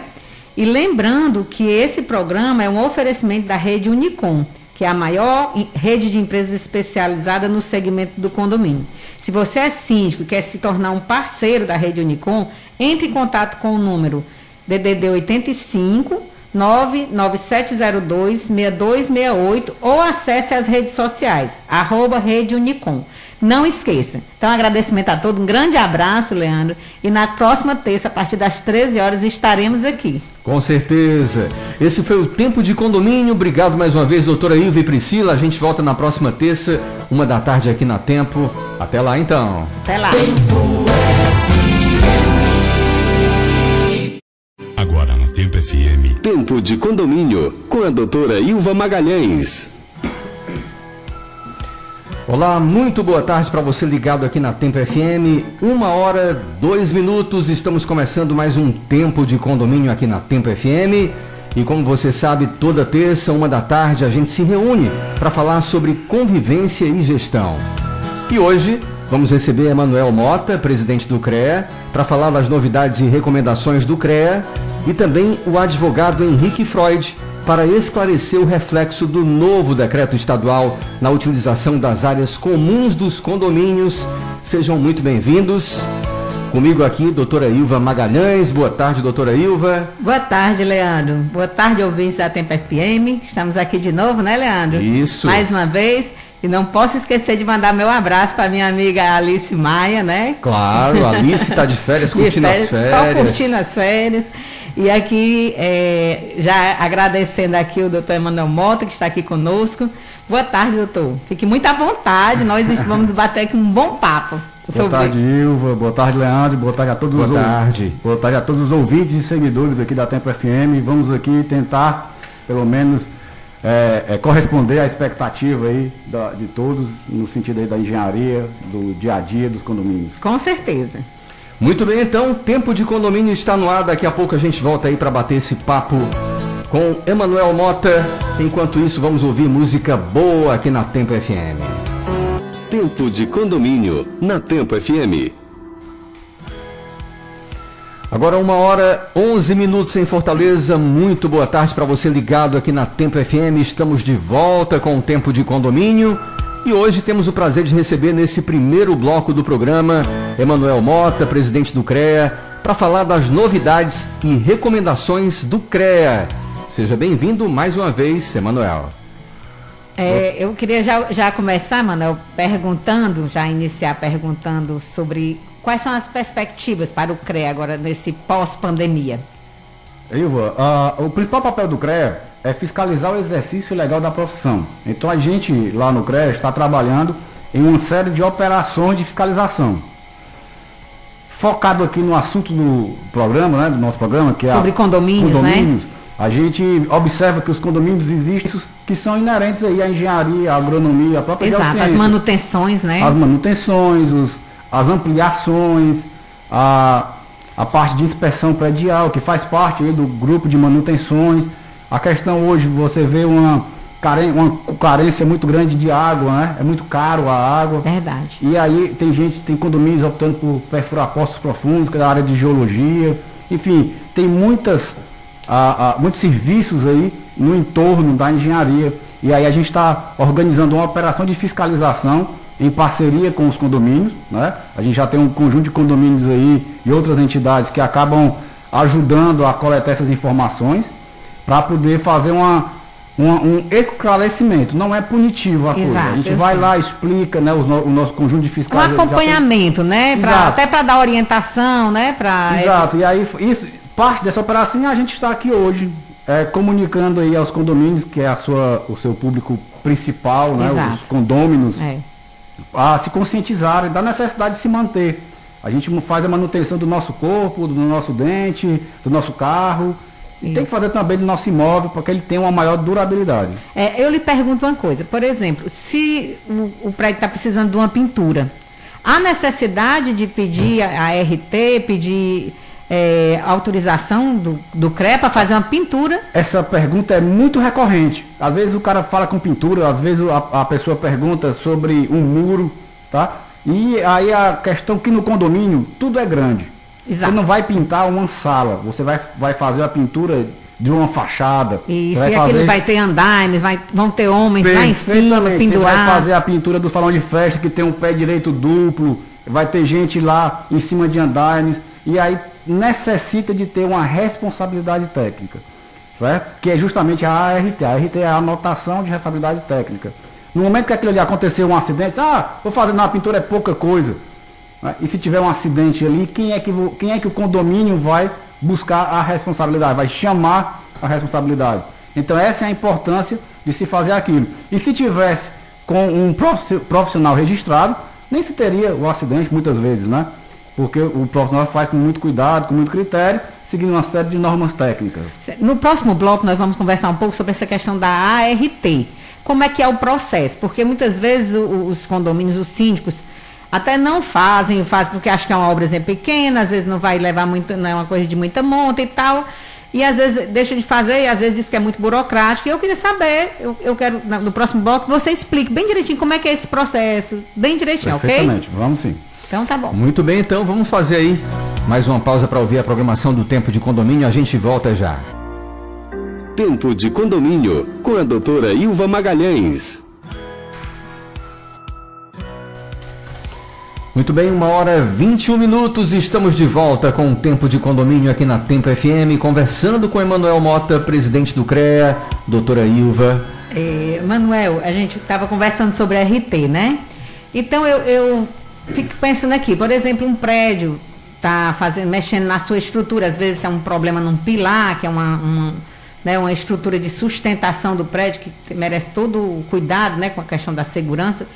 E lembrando que esse programa é um oferecimento da rede Unicom, que é a maior rede de empresas especializada no segmento do condomínio. Se você é síndico e quer se tornar um parceiro da rede Unicom, entre em contato com o número DDD 85 99702-6268 ou acesse as redes sociais, arroba Rede Unicom. Não esqueça. Então, agradecimento a todos, um grande abraço, Leandro. E na próxima terça, a partir das 13 horas, estaremos aqui. Com certeza. Esse foi o Tempo de Condomínio. Obrigado mais uma vez, doutora Ilva e Priscila. A gente volta na próxima terça, uma da tarde aqui na Tempo. Até lá, então. Até lá. Tempo FM. Tempo de Condomínio com a doutora Ilva Magalhães. Olá, muito boa tarde para você ligado aqui na Tempo FM. Uma hora, dois minutos. Estamos começando mais um Tempo de Condomínio aqui na Tempo FM. E como você sabe, toda terça, uma da tarde, a gente se reúne para falar sobre convivência e gestão. E hoje vamos receber Emanuel Mota, presidente do CREA, para falar das novidades e recomendações do CREA, e também o advogado Henrique Freud, para esclarecer o reflexo do novo decreto estadual na utilização das áreas comuns dos condomínios. Sejam muito bem-vindos. Comigo aqui, doutora Ilva Magalhães. Boa tarde, doutora Ilva. Boa tarde, Leandro. Boa tarde, ouvintes da Tempo FM. Estamos aqui de novo, né, Leandro? Isso. Mais uma vez. E não posso esquecer de mandar meu abraço para minha amiga Alice Maia, né? Claro, Alice está de férias, <laughs> De curtindo as Só férias. curtindo as férias. E aqui, é, já agradecendo aqui o doutor Emanuel Mota, que está aqui conosco. Boa tarde, doutor. Fique muito à vontade, nós <laughs> vamos bater aqui um bom papo. Boa tarde, Ilva. Boa tarde, Leandro. Boa tarde a todos Boa os tarde. Boa tarde a todos os ouvintes e seguidores aqui da Tempo FM. Vamos aqui tentar, pelo menos, é, é, corresponder à expectativa aí da, de todos no sentido aí da engenharia, do dia a dia dos condomínios. Com certeza. Muito bem, então, tempo de condomínio está no ar. Daqui a pouco a gente volta aí para bater esse papo com Emanuel Mota. Enquanto isso, vamos ouvir música boa aqui na Tempo FM. Tempo de condomínio na Tempo FM. Agora uma hora 11 minutos em Fortaleza. Muito boa tarde para você ligado aqui na Tempo FM. Estamos de volta com o Tempo de Condomínio. E hoje temos o prazer de receber nesse primeiro bloco do programa Emanuel Mota, presidente do CREA, para falar das novidades e recomendações do CREA. Seja bem-vindo mais uma vez, Emanuel. É, eu queria já, já começar, Manuel, perguntando, já iniciar perguntando sobre quais são as perspectivas para o CREA agora nesse pós-pandemia. Ilva, uh, o principal papel do CREA é fiscalizar o exercício legal da profissão. Então a gente lá no CREA está trabalhando em uma série de operações de fiscalização. Focado aqui no assunto do programa, né, do nosso programa, que Sobre é condomínios, condomínios né? A gente observa que os condomínios existem que são inerentes aí à engenharia, à agronomia, à própria Exato, as manutenções, né? As manutenções, os, as ampliações, a, a parte de inspeção predial, que faz parte aí do grupo de manutenções. A questão hoje, você vê uma, carência, uma carência muito grande de água, né? É muito caro a água. Verdade. E aí tem gente, tem condomínios optando por perfurar poços profundos, que é da área de geologia. Enfim, tem muitas, ah, ah, muitos serviços aí no entorno da engenharia. E aí a gente está organizando uma operação de fiscalização em parceria com os condomínios. Né? A gente já tem um conjunto de condomínios aí e outras entidades que acabam ajudando a coletar essas informações para poder fazer uma, uma- um esclarecimento. Não é punitivo a coisa. Exato, A gente vai sei. lá, explica né, o, o nosso conjunto de Um fiscais. tem- acompanhamento, né? Pra- até para dar orientação, né? Pra, Exato, e aí isso, parte dessa operação a gente está aqui hoje é, comunicando aí aos condomínios, que é a sua, o seu público principal, né, Exato. os condôminos, É. a se conscientizarem da necessidade de se manter. A gente faz a manutenção do nosso corpo, do nosso dente, do nosso carro. E tem que fazer também do nosso imóvel para que ele tenha uma maior durabilidade. É, eu lhe pergunto uma coisa, por exemplo, se o, o prédio está precisando de uma pintura, há necessidade de pedir a, a RT, pedir é, autorização do, do CRE para fazer uma pintura? Essa pergunta é muito recorrente. Às vezes o cara fala com pintura, às vezes a, a pessoa pergunta sobre um muro, tá? E aí a questão que no condomínio tudo é grande. Exato. Você não vai pintar uma sala, você vai, vai fazer a pintura de uma fachada. Isso, você e vai aquilo fazer vai ter andaimes, vai, vão ter homens lá em cima, Perfeitamente. Você vai pendurar. fazer a pintura do salão de festa que tem um pé direito duplo, vai ter gente lá em cima de andaimes, e aí necessita de ter uma responsabilidade técnica, certo? Que é justamente a ART. A ART é a anotação de responsabilidade técnica. No momento que aquilo ali aconteceu um acidente, ah, vou fazer na pintura é pouca coisa. né? E se tiver um acidente ali, quem é, que, quem é que o condomínio vai buscar a responsabilidade, vai chamar a responsabilidade. Então essa é a importância de se fazer aquilo. E se tivesse com um profi- profissional registrado, nem se teria o acidente muitas vezes, né? Porque o profissional faz com muito cuidado, com muito critério, seguindo uma série de normas técnicas. No próximo bloco nós vamos conversar um pouco sobre essa questão da ART. Como é que é o processo? Porque muitas vezes os condomínios, os síndicos, até não fazem, fazem porque acham que é uma obra pequena, às vezes não vai levar muito, não é uma coisa de muita monta e tal. E às vezes deixa de fazer, e às vezes diz que é muito burocrático. E eu queria saber, eu, eu quero, no próximo bloco, que você explique bem direitinho como é que é esse processo, bem direitinho, ok? Vamos sim. Então tá bom. Muito bem, então vamos fazer aí mais uma pausa para ouvir a programação do Tempo de Condomínio. A gente volta já. Tempo de condomínio com a doutora Ilva Magalhães. Muito bem, uma hora 21 minutos, estamos de volta com o Tempo de Condomínio aqui na Tempo FM, conversando com Emanuel Mota, presidente do CREA, doutora Ilva. É, Manuel, a gente estava conversando sobre a RT, né? Então eu, eu fico pensando aqui, por exemplo, um prédio está mexendo na sua estrutura, às vezes tem um problema num pilar, que é uma, uma, né, uma estrutura de sustentação do prédio que merece todo o cuidado né, com a questão da segurança.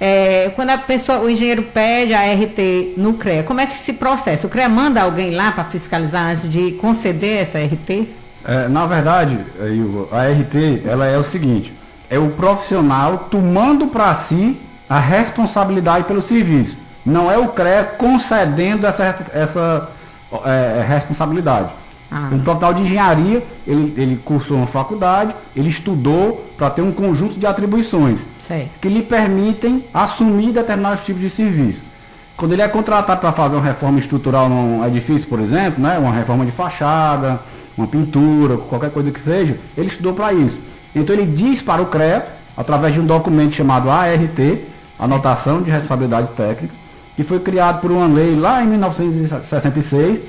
É, quando a pessoa, o engenheiro pede a RT no CREA, como é que se processa? O CREA manda alguém lá para fiscalizar antes de conceder essa RT? É, na verdade, a RT ela é o seguinte: é o profissional tomando para si a responsabilidade pelo serviço. Não é o CREA concedendo essa, essa é, responsabilidade. Ah. Um profissional de engenharia, ele, ele cursou uma faculdade, ele estudou para ter um conjunto de atribuições certo. que lhe permitem assumir determinados tipos de serviço. Quando ele é contratado para fazer uma reforma estrutural num edifício, por exemplo, né, uma reforma de fachada, uma pintura, qualquer coisa que seja, ele estudou para isso. Então ele diz para o CREA, através de um documento chamado ART, Anotação de Responsabilidade Técnica, que foi criado por uma lei lá em 1966,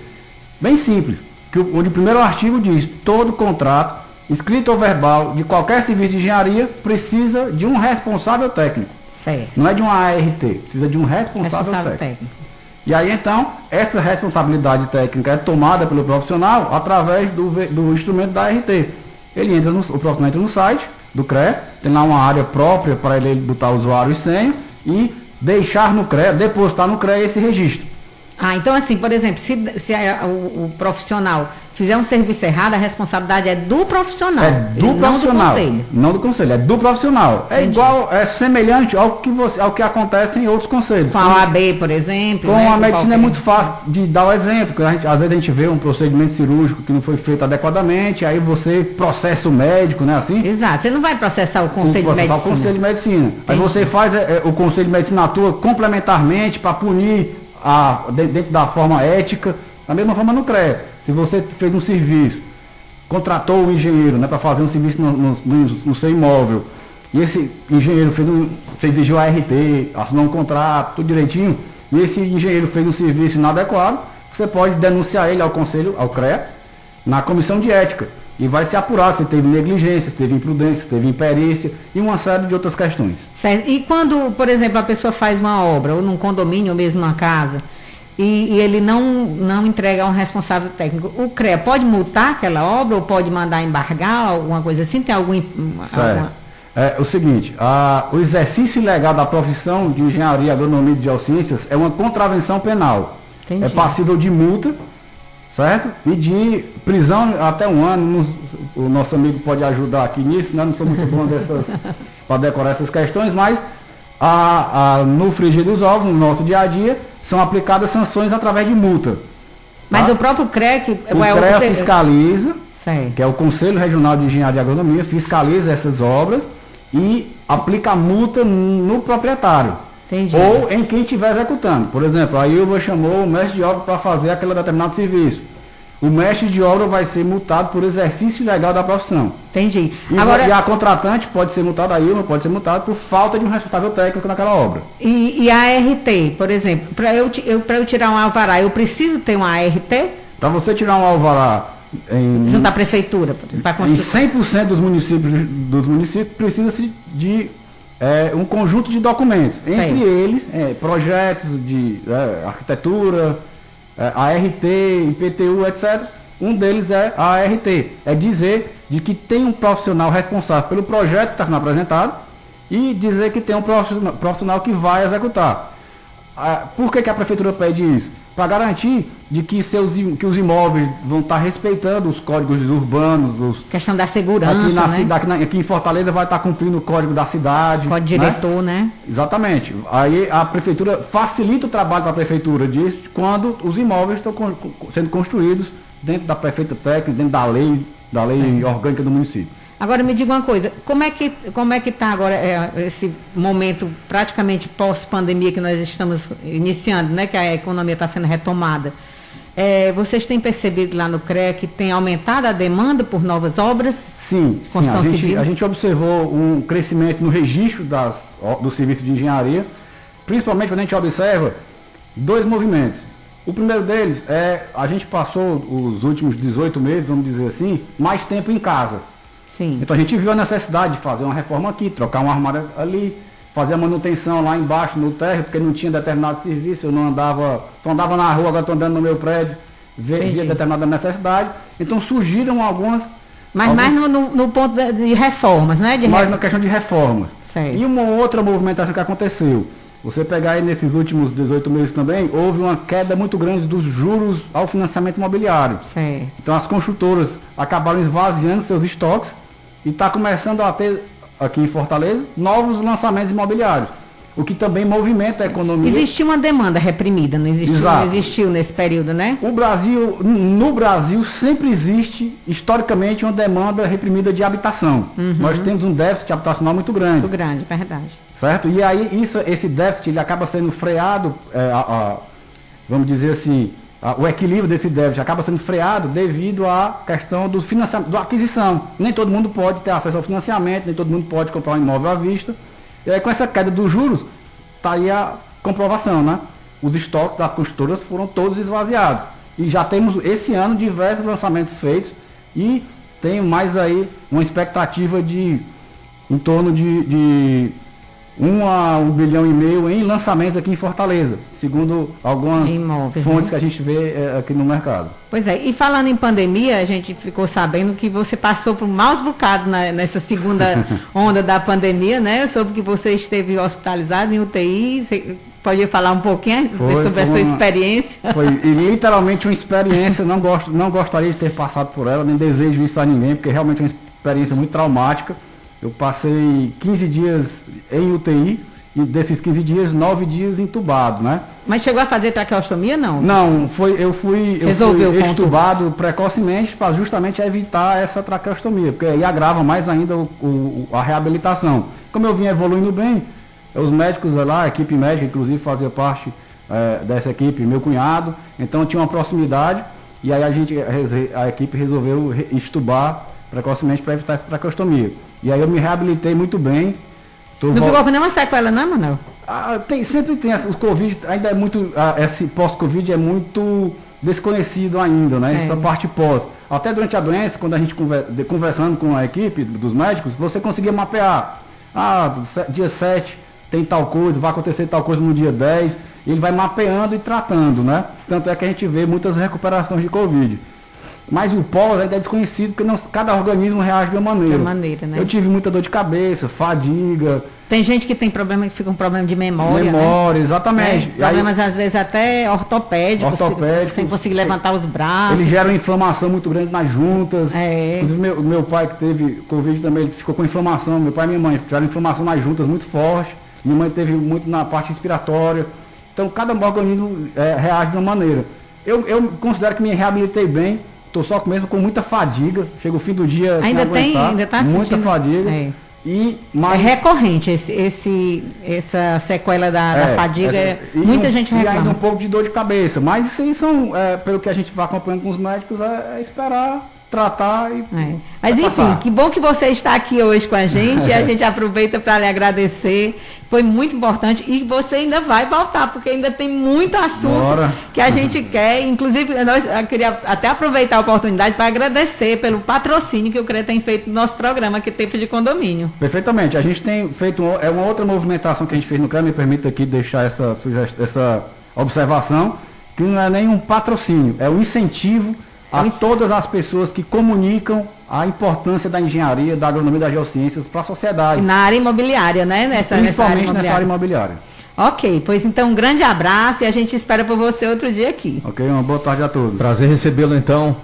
bem simples, que, onde o primeiro artigo diz todo contrato, escrito ou verbal, de qualquer serviço de engenharia, precisa de um responsável técnico. Certo. Não é de uma ART, precisa de um responsável, responsável técnico. técnico. E aí então, essa responsabilidade técnica é tomada pelo profissional através do, do instrumento da ART. Ele entra no, o profissional entra no site do CRE, tem lá uma área própria para ele botar usuário e senha e deixar no CRE, depositar no CRE esse registro. Ah, então assim, por exemplo, se, se a, o, o, profissional fizer um serviço errado, a responsabilidade é do profissional. É do profissional. Não do conselho. Não do conselho, é do profissional. É Entendi. igual, é semelhante ao que, você, ao que acontece em outros conselhos. Com a OAB, por exemplo. Com né, a medicina é muito fácil de dar o exemplo, porque gente, às vezes a gente vê um procedimento cirúrgico que não foi feito adequadamente, aí você processa o médico, né? Assim? Exato, você não vai processar o conselho de medicina. o conselho de medicina. Entendi. Aí você faz é, o conselho de medicina atua complementarmente para punir a, dentro da forma ética, da mesma forma no CREA. Se você fez um serviço, contratou o engenheiro né, para fazer um serviço no, no, no, no, seu imóvel, e esse engenheiro fez um, você exigiu a RT, assinou um contrato, tudo direitinho, e esse engenheiro fez um serviço inadequado, você pode denunciar ele ao conselho, ao CREA, na comissão de ética. E vai se apurar se teve negligência, se teve imprudência, se teve imperícia e uma série de outras questões. Certo. E quando, por exemplo, a pessoa faz uma obra, ou num condomínio, ou mesmo uma casa, e, e, ele não, não entrega um responsável técnico, o CREA pode multar aquela obra ou pode mandar embargar, alguma coisa assim? Tem algum. Certo. É o seguinte, a, o exercício ilegal da profissão de engenharia, agronomia e geociências é uma contravenção penal. Entendi. É passível de multa certo? E de prisão até um ano. Nos, o nosso amigo pode ajudar aqui nisso, né? Não sou muito bom dessas <laughs> para decorar essas questões, mas a, a, no frigir dos ovos, no nosso dia a dia, são aplicadas sanções através de multa. Mas tá? o próprio CREC... O é CREA você... fiscaliza, Sim. que é o Conselho Regional de Engenharia e Agronomia, fiscaliza essas obras e aplica multa no proprietário. Entendi. Ou em quem estiver executando. Por exemplo, a Ilva chamou o mestre de obra para fazer aquele determinado serviço. O mestre de obra vai ser multado por exercício ilegal da profissão. Entendi. E, Agora, e a contratante pode ser multada, a Ilva pode ser multada por falta de um responsável técnico naquela obra. E, e a ART, por exemplo, para eu, eu, eu tirar um alvará, eu preciso ter uma ART? Para você tirar um alvará em, junto à prefeitura, para Em 100% dos municípios, dos municípios precisa-se de é, um conjunto de documentos. Sim. Entre eles, é, projetos de é, arquitetura, é, ART, IPTU, etc. Um deles é a ART. É dizer de que tem um profissional responsável pelo projeto que está sendo apresentado e dizer que tem um profissional que vai executar. Ah, por que, que a prefeitura pede isso? para garantir de que, seus, que os imóveis vão estar respeitando os códigos urbanos. Os, questão da segurança. Aqui, na, né? cidade, aqui em Fortaleza vai estar cumprindo o código da cidade. Código né? diretor, né? Exatamente. Aí a prefeitura facilita o trabalho para a prefeitura disso quando os imóveis estão sendo construídos dentro da prefeita técnica, dentro da lei, da lei Sim. orgânica do município. Agora me diga uma coisa, como é que como é que está agora é, esse momento praticamente pós-pandemia que nós estamos iniciando, né, que a economia está sendo retomada? É, vocês têm percebido lá no CREA que tem aumentado a demanda por novas obras? Sim, sim a, gente, a gente observou um crescimento no registro das, do serviço de engenharia, principalmente quando a gente observa dois movimentos. O primeiro deles é a gente passou os últimos 18 meses, vamos dizer assim, mais tempo em casa. Sim. Então a gente viu a necessidade de fazer uma reforma aqui, trocar um armário ali, fazer a manutenção lá embaixo no térreo, porque não tinha determinado serviço, eu não andava, só andava na rua, agora estou andando no meu prédio, via, determinada necessidade. Então surgiram algumas. Mas alguns- mais no, no- ponto de, de reformas, né? De mais re- na questão de reformas. Certo. E uma outra movimentação que aconteceu. Você pegar aí nesses últimos 18 meses também, houve uma queda muito grande dos juros ao financiamento imobiliário. Certo. Então as construtoras acabaram esvaziando seus estoques e está começando a ter aqui em Fortaleza novos lançamentos imobiliários, o que também movimenta a economia. Existiu uma demanda reprimida, não existiu, Exato. não existiu nesse período, né? O Brasil, no Brasil, sempre existe, historicamente, uma demanda reprimida de habitação. Nós temos um déficit habitacional muito grande. Muito grande, verdade. Certo? E aí isso, esse déficit ele acaba sendo freado, é, a- a- vamos dizer assim, a- o equilíbrio desse déficit acaba sendo freado devido à questão do financiamento, da aquisição. Nem todo mundo pode ter acesso ao financiamento, nem todo mundo pode comprar um imóvel à vista. E aí com essa queda dos juros, está aí a comprovação, né? Os estoques das construtoras foram todos esvaziados. E já temos esse ano diversos lançamentos feitos e tem mais aí uma expectativa de em torno de, de 1 a 1 bilhão e meio em lançamentos aqui em Fortaleza, segundo algumas imóveis, fontes né? que a gente vê eh, aqui no mercado. Pois é, e falando em pandemia, a gente ficou sabendo que você passou por maus bocados na- nessa segunda <laughs> onda da pandemia, né? Eu soube que você esteve hospitalizado em UTI. Você pode falar um pouquinho Foi, sobre foi a sua uma- experiência? Foi <laughs> literalmente uma experiência, não, gosto, não gostaria de ter passado por ela, nem desejo isso a ninguém, porque realmente é uma experiência muito traumática. Eu passei 15 dias em UTI e desses 15 dias, 9 dias entubado, né? Mas chegou a fazer traqueostomia, não? Não, foi, eu fui, eu Resolveu fui estubado precocemente para justamente evitar essa traqueostomia, porque aí agrava mais ainda o- o- a reabilitação. Como eu vim evoluindo bem, os médicos lá, a equipe médica, inclusive fazia parte eh, dessa equipe, meu cunhado, então tinha uma proximidade e aí a gente, a equipe resolveu re- estubar precocemente para evitar essa traqueostomia. E aí eu me reabilitei muito bem. Tô Não vol- ficou com nenhuma sequela, não, Manuel? ah, tem, sempre tem, o Covid ainda é muito, ah, esse pós-Covid é muito desconhecido ainda, né? É. Essa parte pós. Até durante a doença, quando a gente conver, conversando com a equipe dos médicos, você conseguia mapear, ah, dia 7 tem tal coisa, vai acontecer tal coisa no dia 10, ele vai mapeando e tratando, né? Tanto é que a gente vê muitas recuperações de Covid. Mas o pós ainda é desconhecido, porque não- cada organismo reage de uma maneira. De maneira, né? Eu tive muita dor de cabeça, fadiga, Tem gente que tem problema, que fica com problema de memória. né? memória, exatamente. Né? E aí- Problemas às vezes até ortopédicos, Ortopédicos. sem conseguir levantar os braços. Ele gera uma inflamação muito grande nas juntas. É. Inclusive, meu, meu pai que teve Covid também, ele ficou com inflamação. Meu pai e minha mãe tiveram inflamação nas juntas muito forte. Minha mãe teve muito na parte respiratória. Então, cada organismo é, reage de uma maneira. Eu, eu considero que me reabilitei bem. Estou só mesmo com muita fadiga. Chega o fim do dia Ainda tem- aguentar. ainda tá Muita sentindo? fadiga. É. E É mais recorrente esse, esse- essa sequela da, da É, fadiga. essa- e muita gente E ainda reclama. um pouco de dor de cabeça. Mas isso aí são, é, pelo que a gente vai acompanhando com os médicos, é, é esperar, tratar e. É. Mas vai enfim, passar. que bom que você está aqui hoje com a gente. a <laughs> gente aproveita para lhe agradecer. Foi muito importante. E você ainda vai voltar, porque ainda tem muito assunto Bora. que a gente <laughs> quer. Inclusive, nós, eu queria até aproveitar a oportunidade para agradecer pelo patrocínio que o CRE tem feito no nosso programa, que é Tempo de Condomínio. Perfeitamente. A gente tem feito um- é uma outra movimentação que a gente fez no CREA, me permita aqui deixar essa, essa observação, que não é nem um patrocínio, é um incentivo a todas as pessoas que comunicam a importância da engenharia, da agronomia e das geociências para a sociedade, Na área imobiliária, né? Nessa, nessa área principalmente nessa área imobiliária. imobiliária. Ok, pois então um grande abraço e a gente espera por você outro dia aqui. Ok? Uma boa tarde a todos. Prazer recebê-lo então.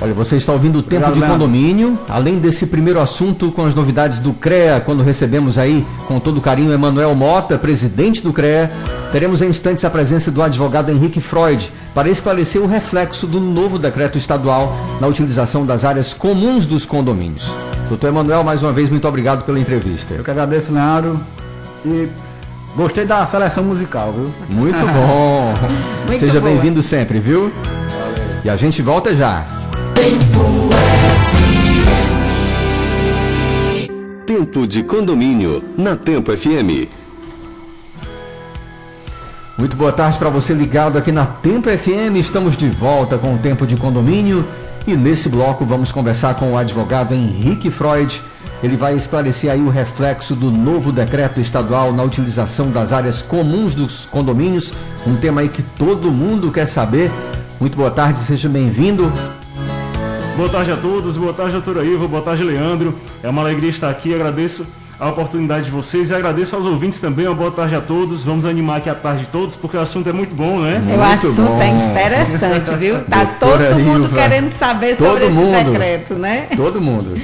Olha, você está ouvindo o Tempo Obrigado, de Leandro. Condomínio. Além desse primeiro assunto com as novidades do CREA, quando recebemos aí com todo carinho Emanuel Mota, presidente do CREA, teremos em instantes a presença do advogado Henrique Freud para esclarecer o reflexo do novo decreto estadual na utilização das áreas comuns dos condomínios. Doutor Emanuel, mais uma vez, muito obrigado pela entrevista. Eu que agradeço, Leandro. E gostei da seleção musical, viu? Muito <laughs> bom. Muito Seja bem-vindo sempre, viu? E a gente volta já. Tempo de condomínio na Tempo FM. Muito boa tarde para você ligado aqui na Tempo FM. Estamos de volta com o Tempo de Condomínio e nesse bloco vamos conversar com o advogado Henrique Freud, Ele vai esclarecer aí o reflexo do novo decreto estadual na utilização das áreas comuns dos condomínios, um tema aí que todo mundo quer saber. Muito boa tarde, seja bem-vindo. Boa tarde a todos, boa tarde, doutora Ivo, boa tarde, Leandro. É uma alegria estar aqui, agradeço a oportunidade de vocês e agradeço aos ouvintes também. Uma boa tarde a todos. Vamos animar aqui a tarde de todos, porque o assunto é muito bom, né? o assunto bom. é interessante, viu? <laughs> Tá Doutora todo mundo Ilva. querendo saber Todo sobre esse mundo. decreto, né? Todo mundo.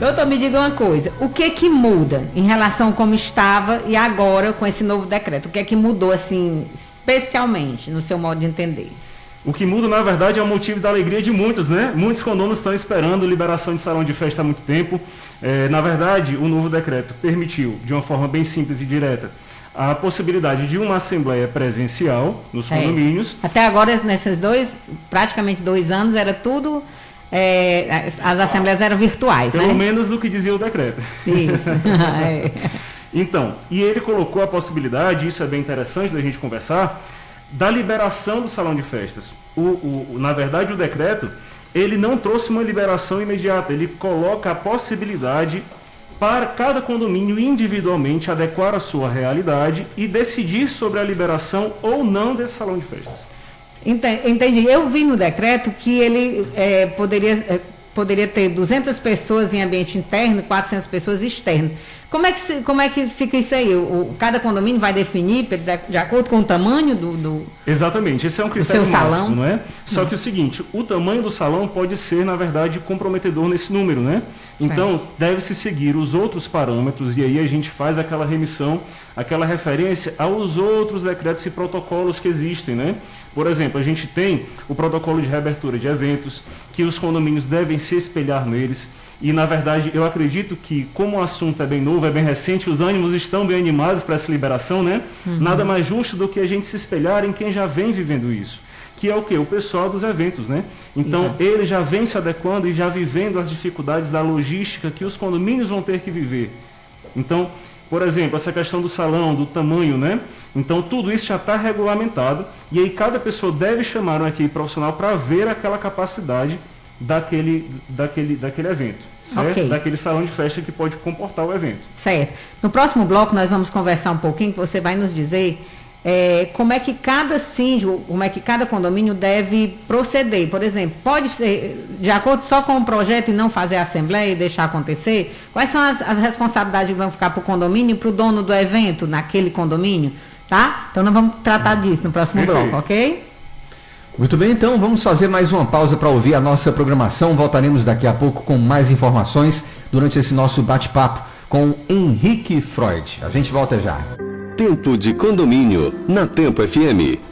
Doutor, me diga uma coisa, o que que muda em relação a como estava e agora com esse novo decreto? O que é que mudou, assim, especialmente, no seu modo de entender? O que muda, na verdade, é o motivo da alegria de muitos, né? Muitos condomínios estão esperando liberação de salão de festa há muito tempo. É, na verdade, o novo decreto permitiu, de uma forma bem simples e direta, a possibilidade de uma assembleia presencial nos É. condomínios. Até agora, nesses dois, praticamente dois anos, era tudo, é, as, as assembleias eram virtuais, Pelo né? menos do que dizia o decreto. Isso. <laughs> <laughs> É. Então, e ele colocou a possibilidade, isso é bem interessante da gente conversar, da liberação do salão de festas. O, o- na verdade, o decreto, ele não trouxe uma liberação imediata, ele coloca a possibilidade para cada condomínio individualmente adequar a sua realidade e decidir sobre a liberação ou não desse salão de festas. Enten- Entendi. Eu vi no decreto que ele é, poderia, é, poderia ter 200 pessoas em ambiente interno e 400 pessoas externo. Como é que, se- como é que fica isso aí? O, cada condomínio vai definir de, de acordo com o tamanho do... do- Exatamente, esse é um critério seu máximo, salão? não é? Só que o seguinte, o tamanho do salão pode ser, na verdade, comprometedor nesse número, né? Então, deve-se seguir os outros parâmetros e aí a gente faz aquela remissão, aquela referência aos outros decretos e protocolos que existem, né? Por exemplo, a gente tem o protocolo de reabertura de eventos, que os condomínios devem se espelhar neles. E, na verdade, eu acredito que, como o assunto é bem novo, é bem recente, os ânimos estão bem animados para essa liberação, né? Nada mais justo do que a gente se espelhar em quem já vem vivendo isso. Que é o quê? O pessoal dos eventos, né? Então, Exato. ele já vem se adequando e já vivendo as dificuldades da logística que os condomínios vão ter que viver. Então, por exemplo, essa questão do salão, do tamanho, né? Então, tudo isso já está regulamentado e aí cada pessoa deve chamar uma equipe profissional para ver aquela capacidade daquele, daquele, daquele evento, certo? Ok. Daquele salão de festa que pode comportar o evento. Certo. No próximo bloco nós vamos conversar um pouquinho, que você vai nos dizer é, como é que cada síndico, como é que cada condomínio deve proceder. Por exemplo, pode ser de acordo só com o projeto e não fazer a assembleia e deixar acontecer? Quais são as, as responsabilidades que vão ficar para o condomínio e para o dono do evento naquele condomínio? Tá? Então nós vamos tratar disso no próximo Perfeito. bloco, ok? Muito bem, então vamos fazer mais uma pausa para ouvir a nossa programação. Voltaremos daqui a pouco com mais informações durante esse nosso bate-papo com Henrique Freud. A gente volta já. Tempo de condomínio na Tempo FM.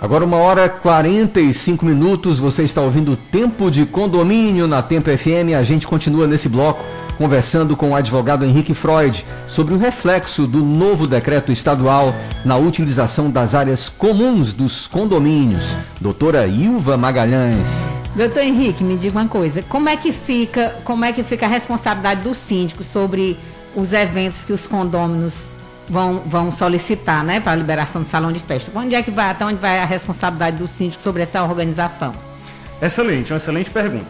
Agora uma hora e 45 minutos, você está ouvindo Tempo de Condomínio na Tempo FM. A gente continua nesse bloco conversando com o advogado Henrique Freud sobre o reflexo do novo decreto estadual na utilização das áreas comuns dos condomínios. Doutora Ilva Magalhães. Doutor Henrique, me diga uma coisa, como é que fica, como é que fica a responsabilidade do síndico sobre os eventos que os condôminos vão, vão solicitar, né, para a liberação do salão de festa? Onde é que vai, até onde vai a responsabilidade do síndico sobre essa organização? Excelente, uma excelente pergunta.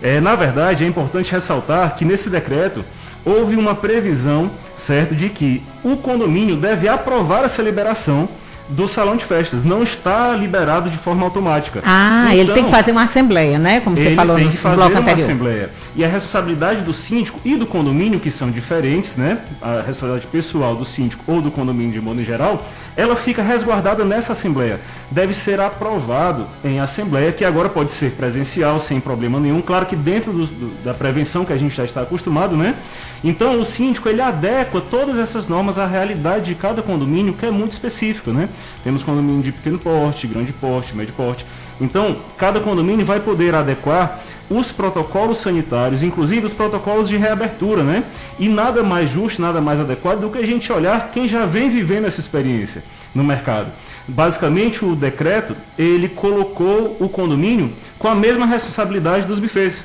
É, na verdade, é importante ressaltar que nesse decreto houve uma previsão, certo, de que o condomínio deve aprovar essa liberação do salão de festas. Não está liberado de forma automática. Ah, ele tem Então, que fazer uma assembleia, né, como você ele falou tem no, que no fazer bloco uma anterior. assembleia. E a responsabilidade do síndico e do condomínio, que são diferentes, né? A responsabilidade pessoal do síndico ou do condomínio de modo geral, ela fica resguardada nessa assembleia. Deve ser aprovado em assembleia, que agora pode ser presencial, sem problema nenhum. Claro que dentro dos- do- da prevenção que a gente já está acostumado, né? Então o síndico ele adequa todas essas normas à realidade de cada condomínio, que é muito específico, né? Temos condomínio de pequeno porte, grande porte, médio porte. Então, cada condomínio vai poder adequar os protocolos sanitários, inclusive os protocolos de reabertura, né? E nada mais justo, nada mais adequado do que a gente olhar quem já vem vivendo essa experiência no mercado. Basicamente, o decreto, ele colocou o condomínio com a mesma responsabilidade dos bufês.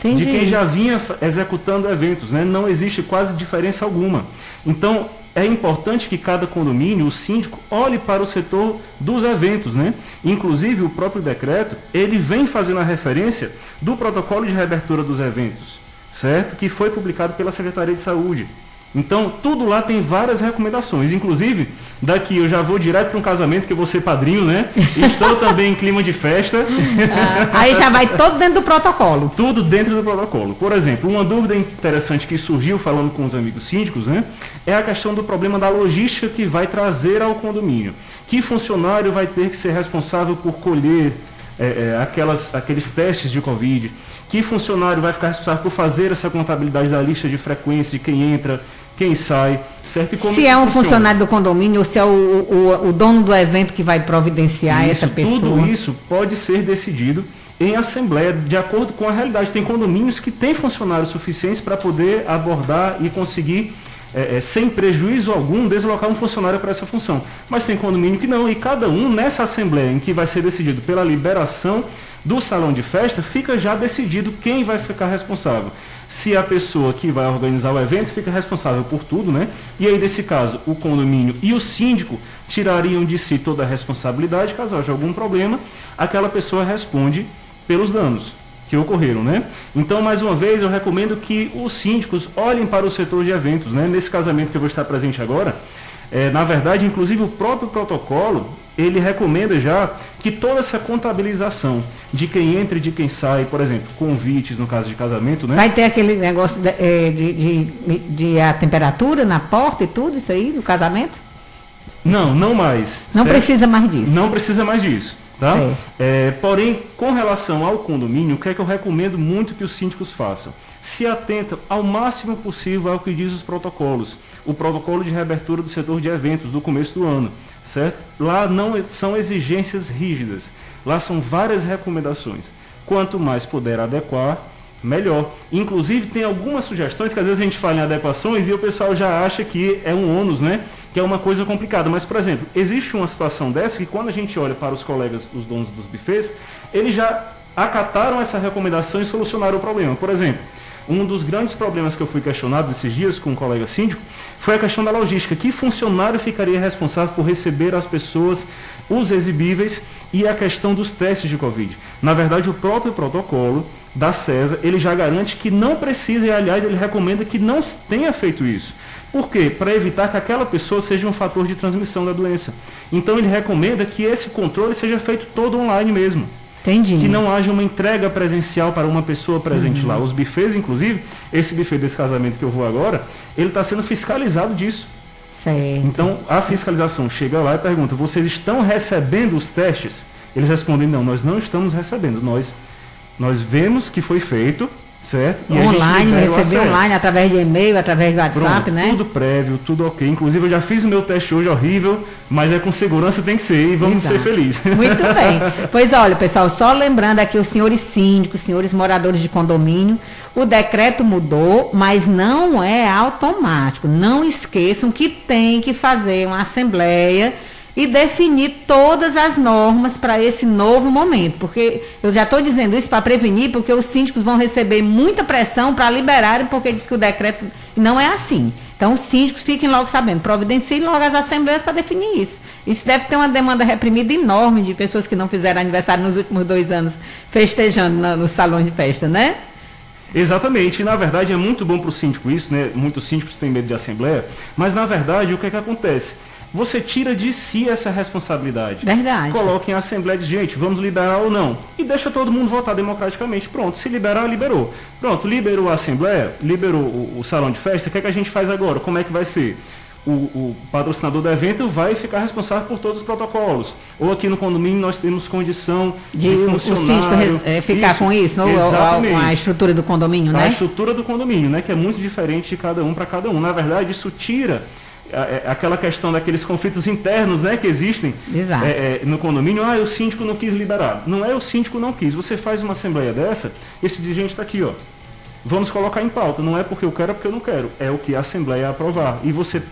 Entendi. de quem já vinha executando eventos, né? Não existe quase diferença alguma. Então, é importante que cada condomínio, o síndico, olhe para o setor dos eventos, né? Inclusive, o próprio decreto, ele vem fazendo a referência do protocolo de reabertura dos eventos, certo? Que foi publicado pela Secretaria de Saúde. Então, tudo lá tem várias recomendações. Inclusive, daqui eu já vou direto para um casamento, que eu vou ser padrinho, né? Estou também em clima de festa. Ah, aí já vai todo dentro do protocolo. Tudo dentro do protocolo. Por exemplo, uma dúvida interessante que surgiu falando com os amigos síndicos, né? É a questão do problema da logística que vai trazer ao condomínio. Que funcionário vai ter que ser responsável por colher é, é, aquelas, aqueles testes de Covid? Que funcionário vai ficar responsável por fazer essa contabilidade da lista de frequência de quem entra, quem sai, certo? E como Se é um funciona? funcionário do condomínio ou se é o, o, o dono do evento que vai providenciar Isso, essa pessoa. Tudo isso pode ser decidido em assembleia, de acordo com a realidade. Tem condomínios que têm funcionários suficientes para poder abordar e conseguir, eh, eh, sem prejuízo algum, deslocar um funcionário para essa função. Mas tem condomínio que não, e cada um nessa assembleia em que vai ser decidido pela liberação do salão de festa, fica já decidido quem vai ficar responsável. Se a pessoa que vai organizar o evento fica responsável por tudo, né? E aí, nesse caso, o condomínio e o síndico tirariam de si toda a responsabilidade, caso haja algum problema, aquela pessoa responde pelos danos que ocorreram, né? Então, mais uma vez, eu recomendo que os síndicos olhem para o setor de eventos, né? Nesse casamento que eu vou estar presente agora, é, na verdade, inclusive o próprio protocolo, ele recomenda já que toda essa contabilização de quem entra e de quem sai, por exemplo, convites no caso de casamento, né? Vai ter aquele negócio de, eh, de, de, de a temperatura na porta e tudo isso aí do casamento? Não, não mais. Não certo? precisa mais disso. Não precisa mais disso. Tá? É, porém, com relação ao condomínio, o que é que eu recomendo muito que os síndicos façam? Se atentam ao máximo possível ao que diz os protocolos. O protocolo de reabertura do setor de eventos do começo do ano, certo? Lá não e- são exigências rígidas. Lá são várias recomendações. Quanto mais puder adequar, melhor. Inclusive, tem algumas sugestões que às vezes a gente fala em adequações e o pessoal já acha que é um ônus, né? Que é uma coisa complicada. Mas, por exemplo, existe uma situação dessa que quando a gente olha para os colegas, os donos dos bufês, eles já acataram essa recomendação e solucionaram o problema. Por exemplo, um dos grandes problemas que eu fui questionado esses dias com um colega síndico foi a questão da logística. Que funcionário ficaria responsável por receber as pessoas, os exibíveis e a questão dos testes de Covid? Na verdade, o próprio protocolo da CESA, ele já garante que não precisa, e aliás, ele recomenda que não tenha feito isso. Por quê? Para evitar que aquela pessoa seja um fator de transmissão da doença. Então, ele recomenda que esse controle seja feito todo online mesmo Entendi. que não haja uma entrega presencial para uma pessoa presente Uhum. lá. Os bufês, inclusive, esse buffet desse casamento que eu vou agora, ele está sendo fiscalizado disso. Certo. Então, a fiscalização chega lá e pergunta: vocês estão recebendo os testes? Eles respondem: não, nós não estamos recebendo. Nós, nós vemos que foi feito, certo? E online, receber online, através de e-mail, através do WhatsApp, Pronto, né? Tudo prévio, tudo ok. Inclusive, eu já fiz o meu teste hoje horrível, mas é com segurança tem que ser e vamos Exato. ser felizes. <laughs> Muito bem. Pois olha, pessoal, só lembrando aqui os senhores síndicos, senhores moradores de condomínio, o decreto mudou, mas não é automático. Não esqueçam que tem que fazer uma assembleia e definir todas as normas para esse novo momento. Porque eu já estou dizendo isso para prevenir, porque os síndicos vão receber muita pressão para liberarem, porque diz que o decreto não é assim. Então, os síndicos fiquem logo sabendo, providenciem logo as assembleias para definir isso. Isso deve ter uma demanda reprimida enorme de pessoas que não fizeram aniversário nos últimos dois anos, festejando na- nos salões de festa, né? Exatamente, e na verdade é muito bom para o síndico isso, né? Muitos síndicos têm medo de assembleia, mas na verdade o que é que acontece? Você tira de si essa responsabilidade. Verdade. Coloca em assembleia de gente, vamos liberar ou não. E deixa todo mundo votar democraticamente. Pronto, se liberar, liberou. Pronto, liberou a assembleia, liberou o, o salão de festa, o que é que a gente faz agora? Como é que vai ser? O, o patrocinador do evento vai ficar responsável por todos os protocolos. Ou aqui no condomínio nós temos condição De de, o, o síndico funcionário. res- eh, ficar com isso, ou, com a estrutura do condomínio, a né? estrutura do condomínio, né, que é muito diferente de cada um para cada um. Na verdade, isso tira é, é, aquela questão daqueles conflitos internos, né, que existem é, é, no condomínio. Ah, o síndico não quis liberar. Não é o síndico não quis. Você faz uma assembleia dessa, esse dirigente está aqui, ó. Vamos colocar em pauta. Não é porque eu quero, é porque eu não quero. É o que a assembleia aprovar. E você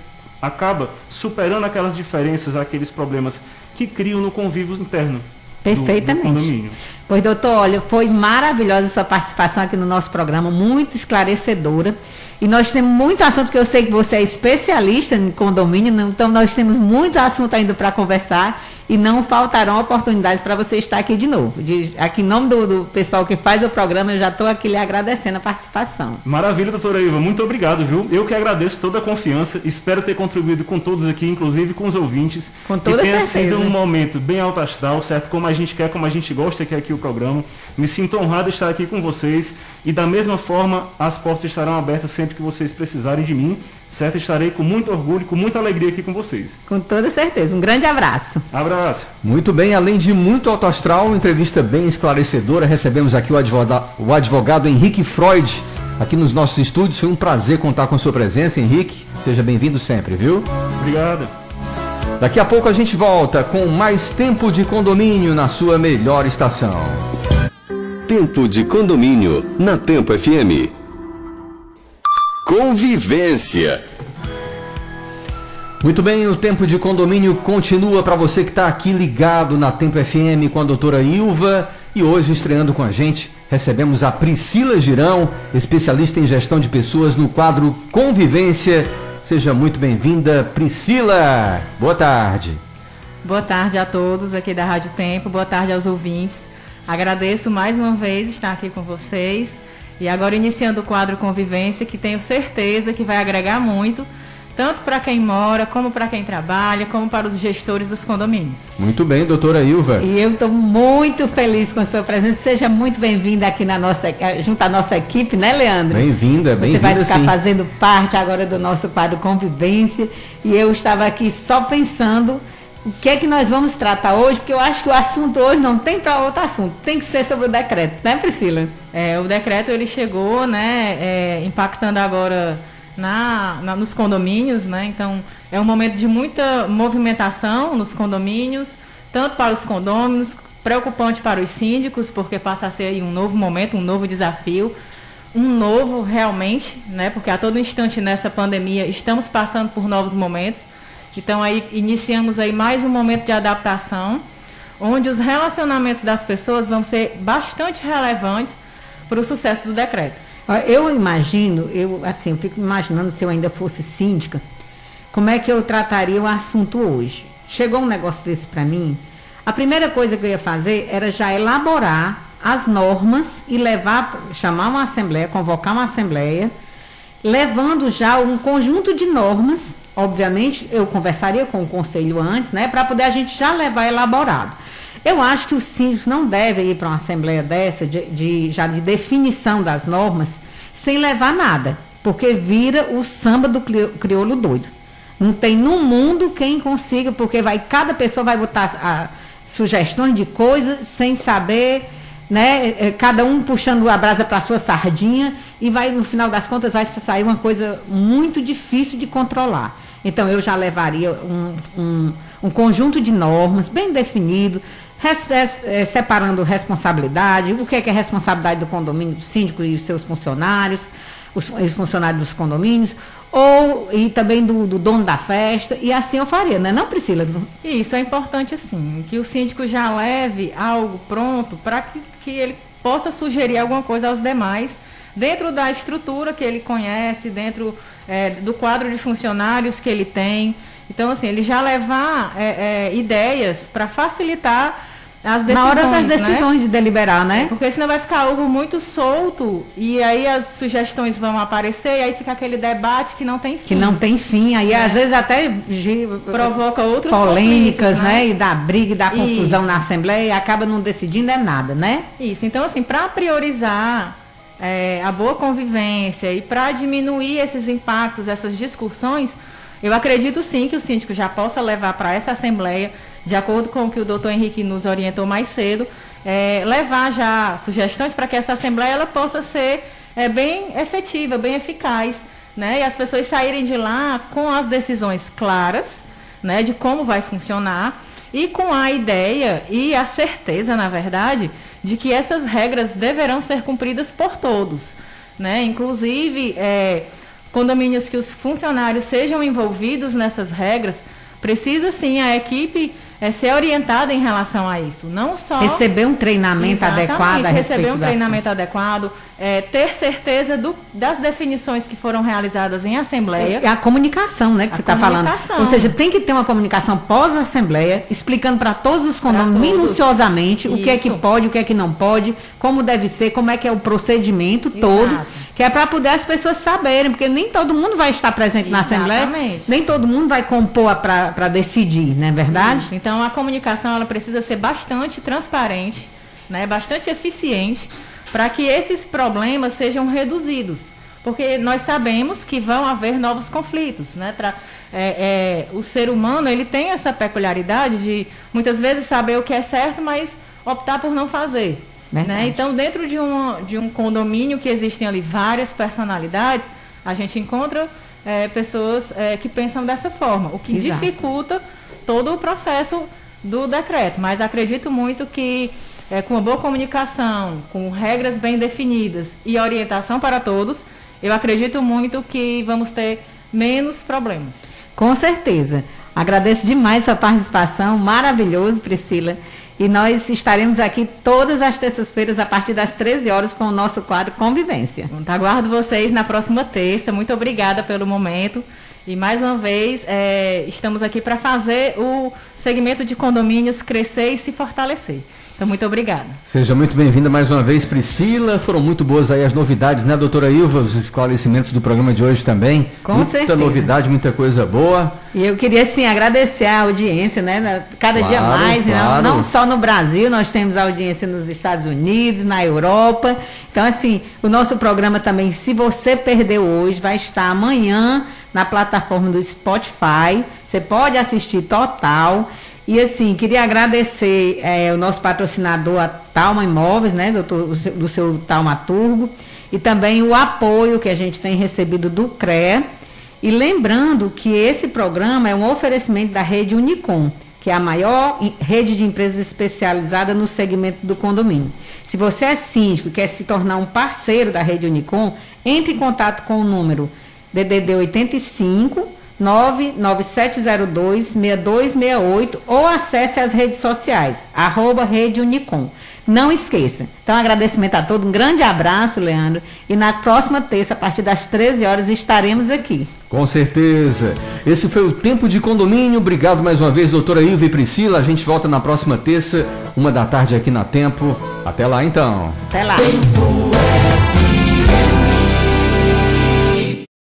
acaba superando aquelas diferenças, aqueles problemas que criam no convívio interno. do- do Perfeitamente. condomínio. Pois, doutor, olha, foi maravilhosa a sua participação aqui no nosso programa, muito esclarecedora. E nós temos muito assunto, que eu sei que você é especialista em condomínio, então nós temos muito assunto ainda para conversar e não faltarão oportunidades para você estar aqui de novo. De, aqui em nome do, do, pessoal que faz o programa, eu já estou aqui lhe agradecendo a participação. Maravilha, doutora Iva, muito obrigado, viu? Eu que agradeço toda a confiança, espero ter contribuído com todos aqui, inclusive com os ouvintes. Com toda que tenha certeza. sido um momento bem alto astral, certo? Como a gente quer, como a gente gosta que é aqui o programa. Me sinto honrado de estar aqui com vocês e da mesma forma as portas estarão abertas sempre que vocês precisarem de mim, certo? Estarei com muito orgulho, com muita alegria aqui com vocês. Com toda certeza. Um grande abraço. Abraço. Muito bem, além de muito alto astral, entrevista bem esclarecedora, recebemos aqui o advogado, o advogado Henrique Freud aqui nos nossos estúdios. Foi um prazer contar com a sua presença, Henrique. Seja bem-vindo sempre, viu? Obrigado. Daqui a pouco a gente volta com mais tempo de condomínio na sua melhor estação. Tempo de condomínio na Tempo FM. Convivência. Muito bem, o tempo de condomínio continua para você que está aqui ligado na Tempo FM com a doutora Ilva. E hoje, estreando com a gente, recebemos a Priscila Girão, especialista em gestão de pessoas no quadro Convivência. Seja muito bem-vinda, Priscila. Boa tarde. Boa tarde a todos aqui da Rádio Tempo, boa tarde aos ouvintes. Agradeço mais uma vez estar aqui com vocês. E agora iniciando o quadro Convivência, que tenho certeza que vai agregar muito tanto para quem mora, como para quem trabalha, como para os gestores dos condomínios. Muito bem, doutora Ilva. E eu estou muito feliz com a sua presença. Seja muito bem-vinda aqui na nossa, junto à nossa equipe, né, Leandro? Bem-vinda, bem-vinda. Você vai ficar sim. fazendo parte agora do nosso quadro Convivência. E eu estava aqui só pensando o que é que nós vamos tratar hoje, porque eu acho que o assunto hoje não tem para outro assunto, tem que ser sobre o decreto, né, Priscila? É, o decreto ele chegou, né, é, impactando agora na, na, nos condomínios, né? Então é um momento de muita movimentação nos condomínios, tanto para os condôminos, preocupante para os síndicos, porque passa a ser um novo momento, um novo desafio, um novo realmente, né? Porque a todo instante nessa pandemia estamos passando por novos momentos. Então aí iniciamos aí mais um momento de adaptação, onde os relacionamentos das pessoas vão ser bastante relevantes para o sucesso do decreto. Eu imagino, eu assim, eu fico imaginando se eu ainda fosse síndica, como é que eu trataria o assunto hoje. Chegou um negócio desse para mim, a primeira coisa que eu ia fazer era já elaborar as normas e levar, chamar uma assembleia, convocar uma assembleia, levando já um conjunto de normas. Obviamente, eu conversaria com o conselho antes, né, para poder a gente já levar elaborado. Eu acho que os síndicos não devem ir para uma assembleia dessa, de, de, já de definição das normas, sem levar nada, porque vira o samba do crioulo doido. Não tem no mundo quem consiga, porque vai cada pessoa vai botar a, sugestões de coisas sem saber, né? Cada um puxando a brasa para sua sardinha e vai no final das contas vai sair uma coisa muito difícil de controlar. Então eu já levaria um, um, um conjunto de normas bem definido, res, é, separando responsabilidade, o que é, que é responsabilidade do condomínio, do síndico e seus funcionários, os, os funcionários dos condomínios, ou e também do, do, dono da festa, e assim eu faria, né? Não, Priscila? Isso é importante, assim, que o síndico já leve algo pronto para que, que ele possa sugerir alguma coisa aos demais, dentro da estrutura que ele conhece, dentro é, do quadro de funcionários que ele tem. Então, assim, ele já levar é, é, ideias para facilitar as decisões. Na hora das decisões né? de deliberar, né? Porque senão vai ficar algo muito solto e aí as sugestões vão aparecer e aí fica aquele debate que não tem fim. Que não tem fim. Aí É. às vezes até provoca outros polêmicas, conflitos, né? E dá briga, e dá confusão Isso. na Assembleia e acaba não decidindo é nada, né? Isso. Então, assim, para priorizar é, a boa convivência e para diminuir esses impactos, essas discussões, eu acredito sim que o síndico já possa levar para essa Assembleia, de acordo com o que o doutor Henrique nos orientou mais cedo, é, levar já sugestões para que essa Assembleia ela possa ser é, bem efetiva, bem eficaz, né? E as pessoas saírem de lá com as decisões claras, né? De como vai funcionar e com a ideia e a certeza, na verdade, de que essas regras deverão ser cumpridas por todos, né? Inclusive, é, condomínios que os funcionários sejam envolvidos nessas regras, precisa sim a equipe é ser orientada em relação a isso. Não só. Receber um treinamento Exatamente, adequado a Receber um treinamento adequado, é, ter certeza do, das definições que foram realizadas em assembleia. É a comunicação, né, que A você está falando. Ou seja, tem que ter uma comunicação pós-assembleia, explicando para todos os condomínios minuciosamente o que é que Isso. pode, o que é que não pode, como deve ser, como é que é o procedimento todo, Exato. que é para poder as pessoas saberem, porque nem todo mundo vai estar presente na assembleia, Exatamente. nem todo mundo vai compor para decidir, não é verdade? Isso. Então a comunicação ela precisa ser bastante transparente, né, bastante eficiente, para que esses problemas sejam reduzidos. Porque nós sabemos que vão haver novos conflitos, né? Tra- é, é, o ser humano ele tem essa peculiaridade de muitas vezes saber o que é certo, mas optar por não fazer. Né? Então, dentro de um, de um condomínio que existem ali várias personalidades, a gente encontra é, pessoas é, que pensam dessa forma, o que Exato. dificulta todo o processo do decreto. Mas acredito muito que é, com uma boa comunicação, com regras bem definidas e orientação para todos, eu acredito muito que vamos ter menos problemas. Com certeza. Agradeço demais sua participação, maravilhoso, Priscila. E nós estaremos aqui todas as terças-feiras, a partir das 13 horas, com o nosso quadro Convivência. Tá, Aguardo vocês na próxima terça. Muito obrigada pelo momento. E mais uma vez, é, estamos aqui para fazer o segmento de condomínios crescer e se fortalecer. Então, muito obrigada. Seja muito bem-vinda mais uma vez, Priscila. Foram muito boas aí as novidades, né, doutora Ilva? Os esclarecimentos do programa de hoje também. Com muita certeza. novidade, muita coisa boa. E eu queria, assim, agradecer a audiência, né? Cada dia Claro, mais, né, claro. não, não só no Brasil, nós temos audiência nos Estados Unidos, na Europa. Então, assim, o nosso programa também, se você perdeu hoje, vai estar amanhã na plataforma do Spotify. Você pode assistir total. E assim, queria agradecer eh, o nosso patrocinador, a Talma Imóveis, né, doutor, do seu Taumaturgo, e também o apoio que a gente tem recebido do CREA. E lembrando que esse programa é um oferecimento da rede Unicom, que é a maior rede de empresas especializada no segmento do condomínio. Se você é síndico e quer se tornar um parceiro da rede Unicom, entre em contato com o número DDD 85 99702 6268 ou acesse as redes sociais, arroba Rede Unicom. Não esqueça. Então, agradecimento a todos, um grande abraço, Leandro. E na próxima terça, a partir das 13 horas, estaremos aqui. Com certeza. Esse foi o Tempo de Condomínio. Obrigado mais uma vez, doutora Ilva e Priscila. A gente volta na próxima terça, uma da tarde aqui na Tempo. Até lá então. Até lá.